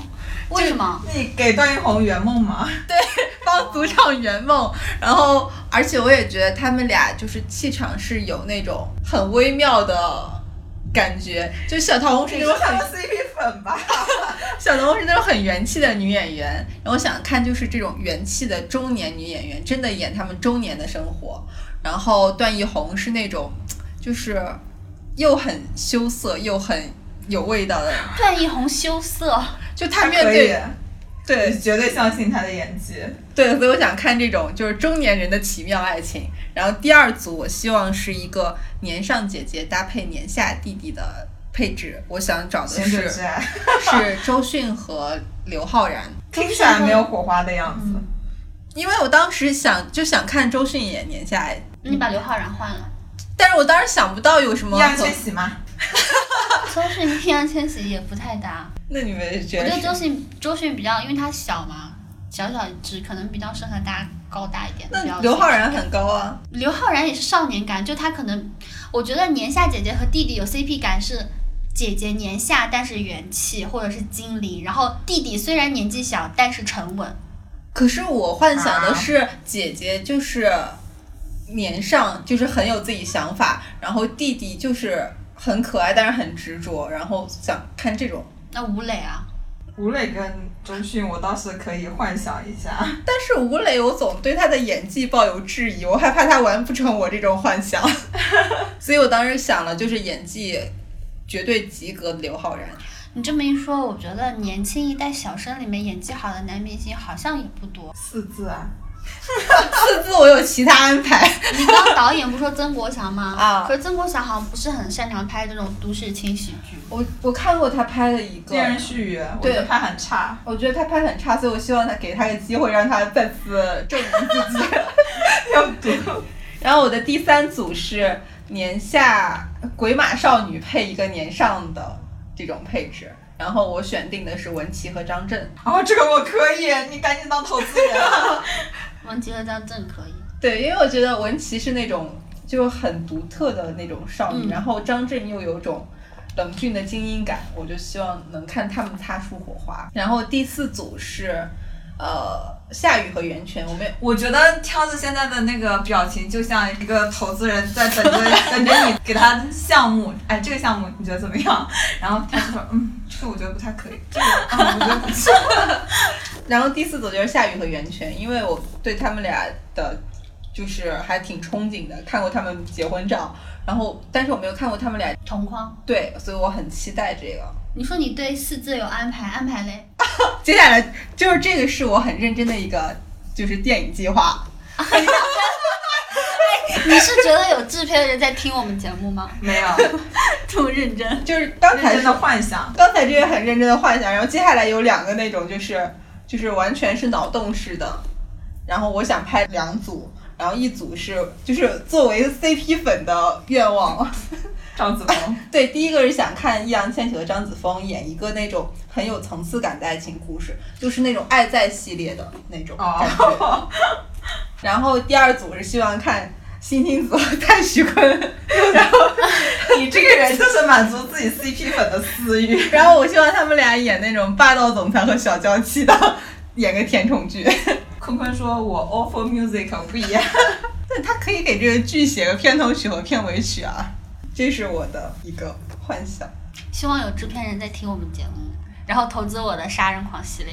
为什么？
你给段奕宏圆梦吗？
对 (laughs) 帮组长圆梦。然后，而且我也觉得他们俩就是气场是有那种很微妙的感觉，就小桃红是那种很
CP 粉吧？(laughs)
小桃红是那种很元气的女演员，然后我想看就是这种元气的中年女演员，真的演她们中年的生活。然后段奕宏是那种就是又很羞涩又很有味道的，
段奕宏羞涩，
就他面对，对
绝对相信他的演技。
对，所以我想看这种就是中年人的奇妙爱情。然后第二组，我希望是一个年上姐姐搭配年下弟弟的配置。我想找的是，(laughs) 是周迅和刘昊然，(laughs)
听起来没有火花的样子。
因为我当时想就想看周迅演年下爱，
你把刘昊然换了。
但是我当时想不到有什么
易烊千玺吗？(laughs)
周迅跟易烊千玺也不太搭，
那你们觉
我觉得周迅周迅比较，因为她小嘛，小小一只，可能比较适合搭高大一点的。
那刘昊然很高啊，
刘昊然也是少年感，就他可能，我觉得年下姐姐和弟弟有 CP 感是。姐姐年下，但是元气或者是精灵，然后弟弟虽然年纪小，但是沉稳。
可是我幻想的
啊
是姐姐就是年上，就是很有自己想法，然后弟弟就是很可爱，但是很执着，然后想看这种。
那吴磊啊，
吴磊跟周迅，我倒是可以幻想一下。(laughs)
但是吴磊，我总对他的演技抱有质疑，我害怕他完不成我这种幻想，(laughs) 所以我当时想了，就是演技绝对及格的刘昊然。
你这么一说，我觉得年轻一代小生里面演技好的男明星好像也不多。
四字啊，(laughs)
四字我有其他安排，
你刚刚导演不是说曾国祥吗？
啊
可是曾国祥好像不是很擅长拍这种都市轻喜剧。
我我看过他拍的一个
恋人絮语，我
对
觉得他很差。
我觉得他拍很差，所以我希望他给他个机会，让他再次证明自己。(laughs)
要读。
然后我的第三组是年下鬼马少女配一个年上的这种配置，然后我选定的是文琪和张震。
哦，这个我可以，你赶紧当投资人。(laughs)
王杰和张震可以。
对，因为我觉得文琪是那种就很独特的那种少女，
嗯
然后张震又有种冷峻的精英感，我就希望能看他们擦出火花。然后第四组是呃夏雨和袁泉，我们
我觉得挑子现在的那个表情，就像一个投资人在等着 (laughs) 等着你给他项目，哎，这个项目你觉得怎么样？然后他就说，嗯，这我觉得不太可以，这个啊，我觉得不错。(laughs)
然后第四组就是夏雨和袁泉，因为我对他们俩的，就是还挺憧憬的，看过他们结婚照，然后但是我没有看过他们俩
同框，
对，所以我很期待这个。
你说你对四字有安排，安排嘞？(laughs)
接下来就是这个是我很认真的一个就是电影计划，(laughs)
你是觉得有制片人在听我们节目吗？(laughs)
没有，(laughs)
这么认真？
就是刚才
真的幻想。(laughs)
刚才这个很认真的幻想，然后接下来有两个那种就是就是完全是脑洞式的，然后我想拍两组，然后一组是就是作为 CP 粉的愿望，
张子枫，
对，第一个是想看易烊千玺和张子枫演一个那种很有层次感的爱情故事，就是那种爱在系列的那种感觉。
哦，
然后第二组是希望看辛金子和蔡徐坤，(laughs) 然后
你这个人就是满足自己 CP 粉的私欲。(laughs)
然后我希望他们俩演那种霸道总裁和小娇妻的，演个甜宠剧。(laughs)
坤坤说：“我 offer music 不一样。
那他可以给这个剧写个片头曲和片尾曲啊，这是我的一个幻想。
希望有制片人在听我们节目，然后投资我的杀人狂系列。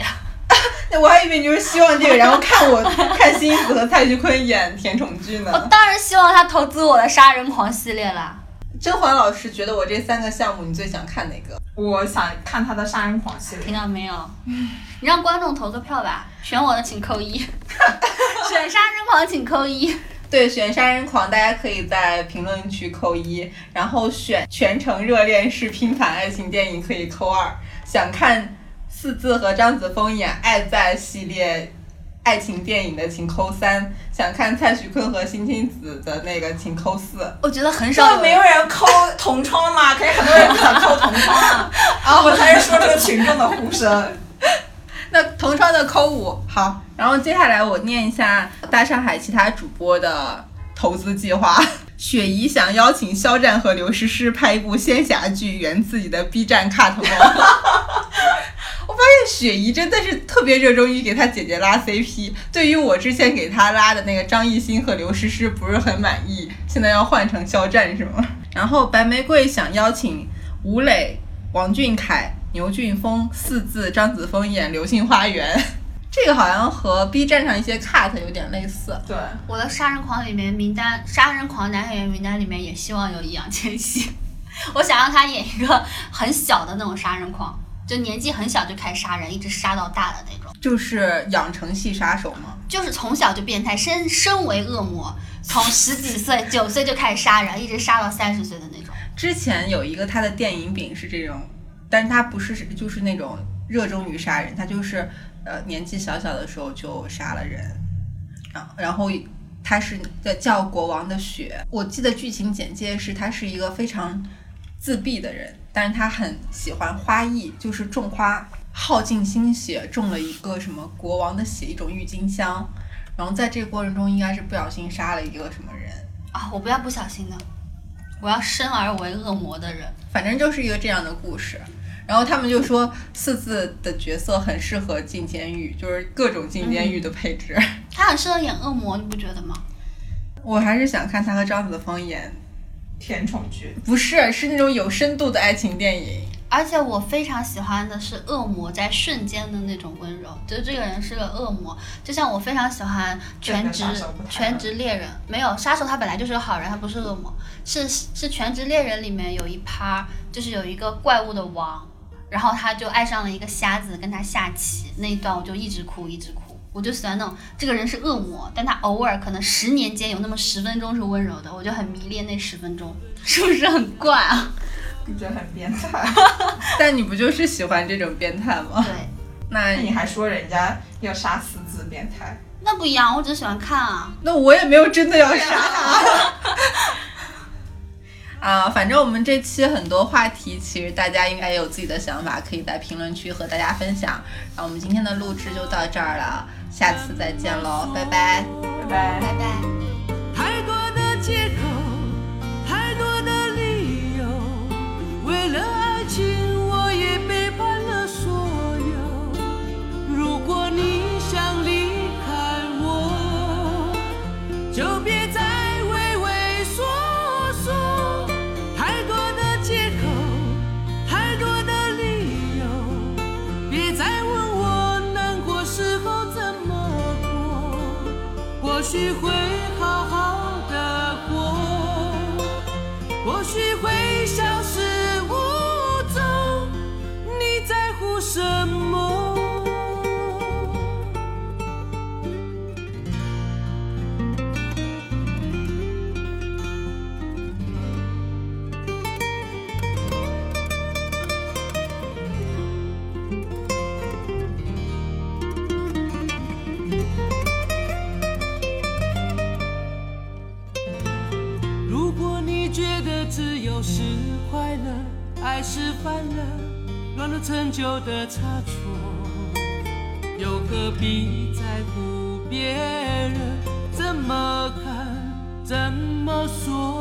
那 (laughs) 我还以为你就是希望这个，然后看我 (laughs) 看辛子和蔡徐坤演甜宠剧呢我。
当然希望他投资我的杀人狂系列啦。
甄嬛老师觉得我这三个项目你最想看哪个？
我想看他的杀人狂系列
听。到没有？你让观众投个票吧，选我的请扣一，(laughs) 选杀人狂请扣一。
对，选杀人狂，大家可以在评论区扣一，然后选全程热恋式拼盘爱情电影可以扣二。想看四字和张子枫演《爱在》系列爱情电影的，请扣三；想看蔡徐坤和辛弃子的那个，请扣四。
我觉得很少
这没有人扣同窗嘛？可是很多人不想扣同窗啊！(laughs) 啊，我才是说这个群众的呼声。(laughs)
那同窗的扣五好，然后接下来我念一下大上海其他主播的投资计划。(laughs) 雪姨想邀请肖战和刘诗诗拍一部仙侠剧，圆自己的 B 站 cut 梦。(laughs) 我发现雪姨真的是特别热衷于给她姐姐拉 CP，对于我之前给她拉的那个张艺兴和刘诗诗不是很满意，现在要换成肖战是吗？然后白玫瑰想邀请吴磊、王俊凯、牛俊峰、四字张子枫演《流星花园》，这个好像和 B 站上一些 cut 有点类似。
对，
我的杀人狂里面名单，杀人狂男演员名单里面也希望有易烊千玺，(laughs) 我想让他演一个很小的那种杀人狂，就年纪很小就开始杀人，一直杀到大的那种，
就是养成系杀手嘛。
就是从小就变态，身身为恶魔，从十几岁、九岁就开始杀人，一直杀到三十岁的那种。
之前有一个他的电影饼是这种，但是他不是就是那种热衷于杀人，他就是呃年纪小小的时候就杀了人，然后然后他是在叫国王的血，我记得剧情简介是他是一个非常自闭的人，但是他很喜欢花艺，就是种花，耗尽心血种了一个什么国王的血，一种郁金香，然后在这个过程中应该是不小心杀了一个什么人。
啊，我不要不小心的，我要生而为恶魔的人。
反正就是一个这样的故事。然后他们就说四字的角色很适合进监狱，就是各种进监狱的配置。(laughs)
他很适合演恶魔，你不觉得吗？
我还是想看他和张子枫演，
甜宠剧。
不是是那种有深度的爱情电影。
而且我非常喜欢的是恶魔在瞬间的那种温柔，就是这个人是个恶魔，就像我非常喜欢全职全职猎人，没有杀手他本来就是个好人，他不是恶魔，是是全职猎人里面有一趴就是有一个怪物的王，然后他就爱上了一个瞎子跟他下棋那一段我就一直哭一直哭，我就喜欢那种这个人是恶魔，但他偶尔可能十年间有那么十分钟是温柔的，我就很迷恋那十分钟，是不是很怪啊？
你觉得很变态？
但你不就是喜欢这种变态吗？
对。
那
那你还说人家要杀死子变态？
那不一样，我只是喜欢看啊。
那我也没有真的要杀他。啊，反正我们这期很多话题，其实大家应该也有自己的想法，可以在评论区和大家分享。然后我们今天的录制就到这儿了，下次再见喽，拜拜。
拜拜。
拜拜。
太多的借口，太多的理由，为了爱情我也背叛了所有。如果你或许会好好的过，或许会犯了乱了陈旧的差错，又何必在乎别人怎么看、怎么说？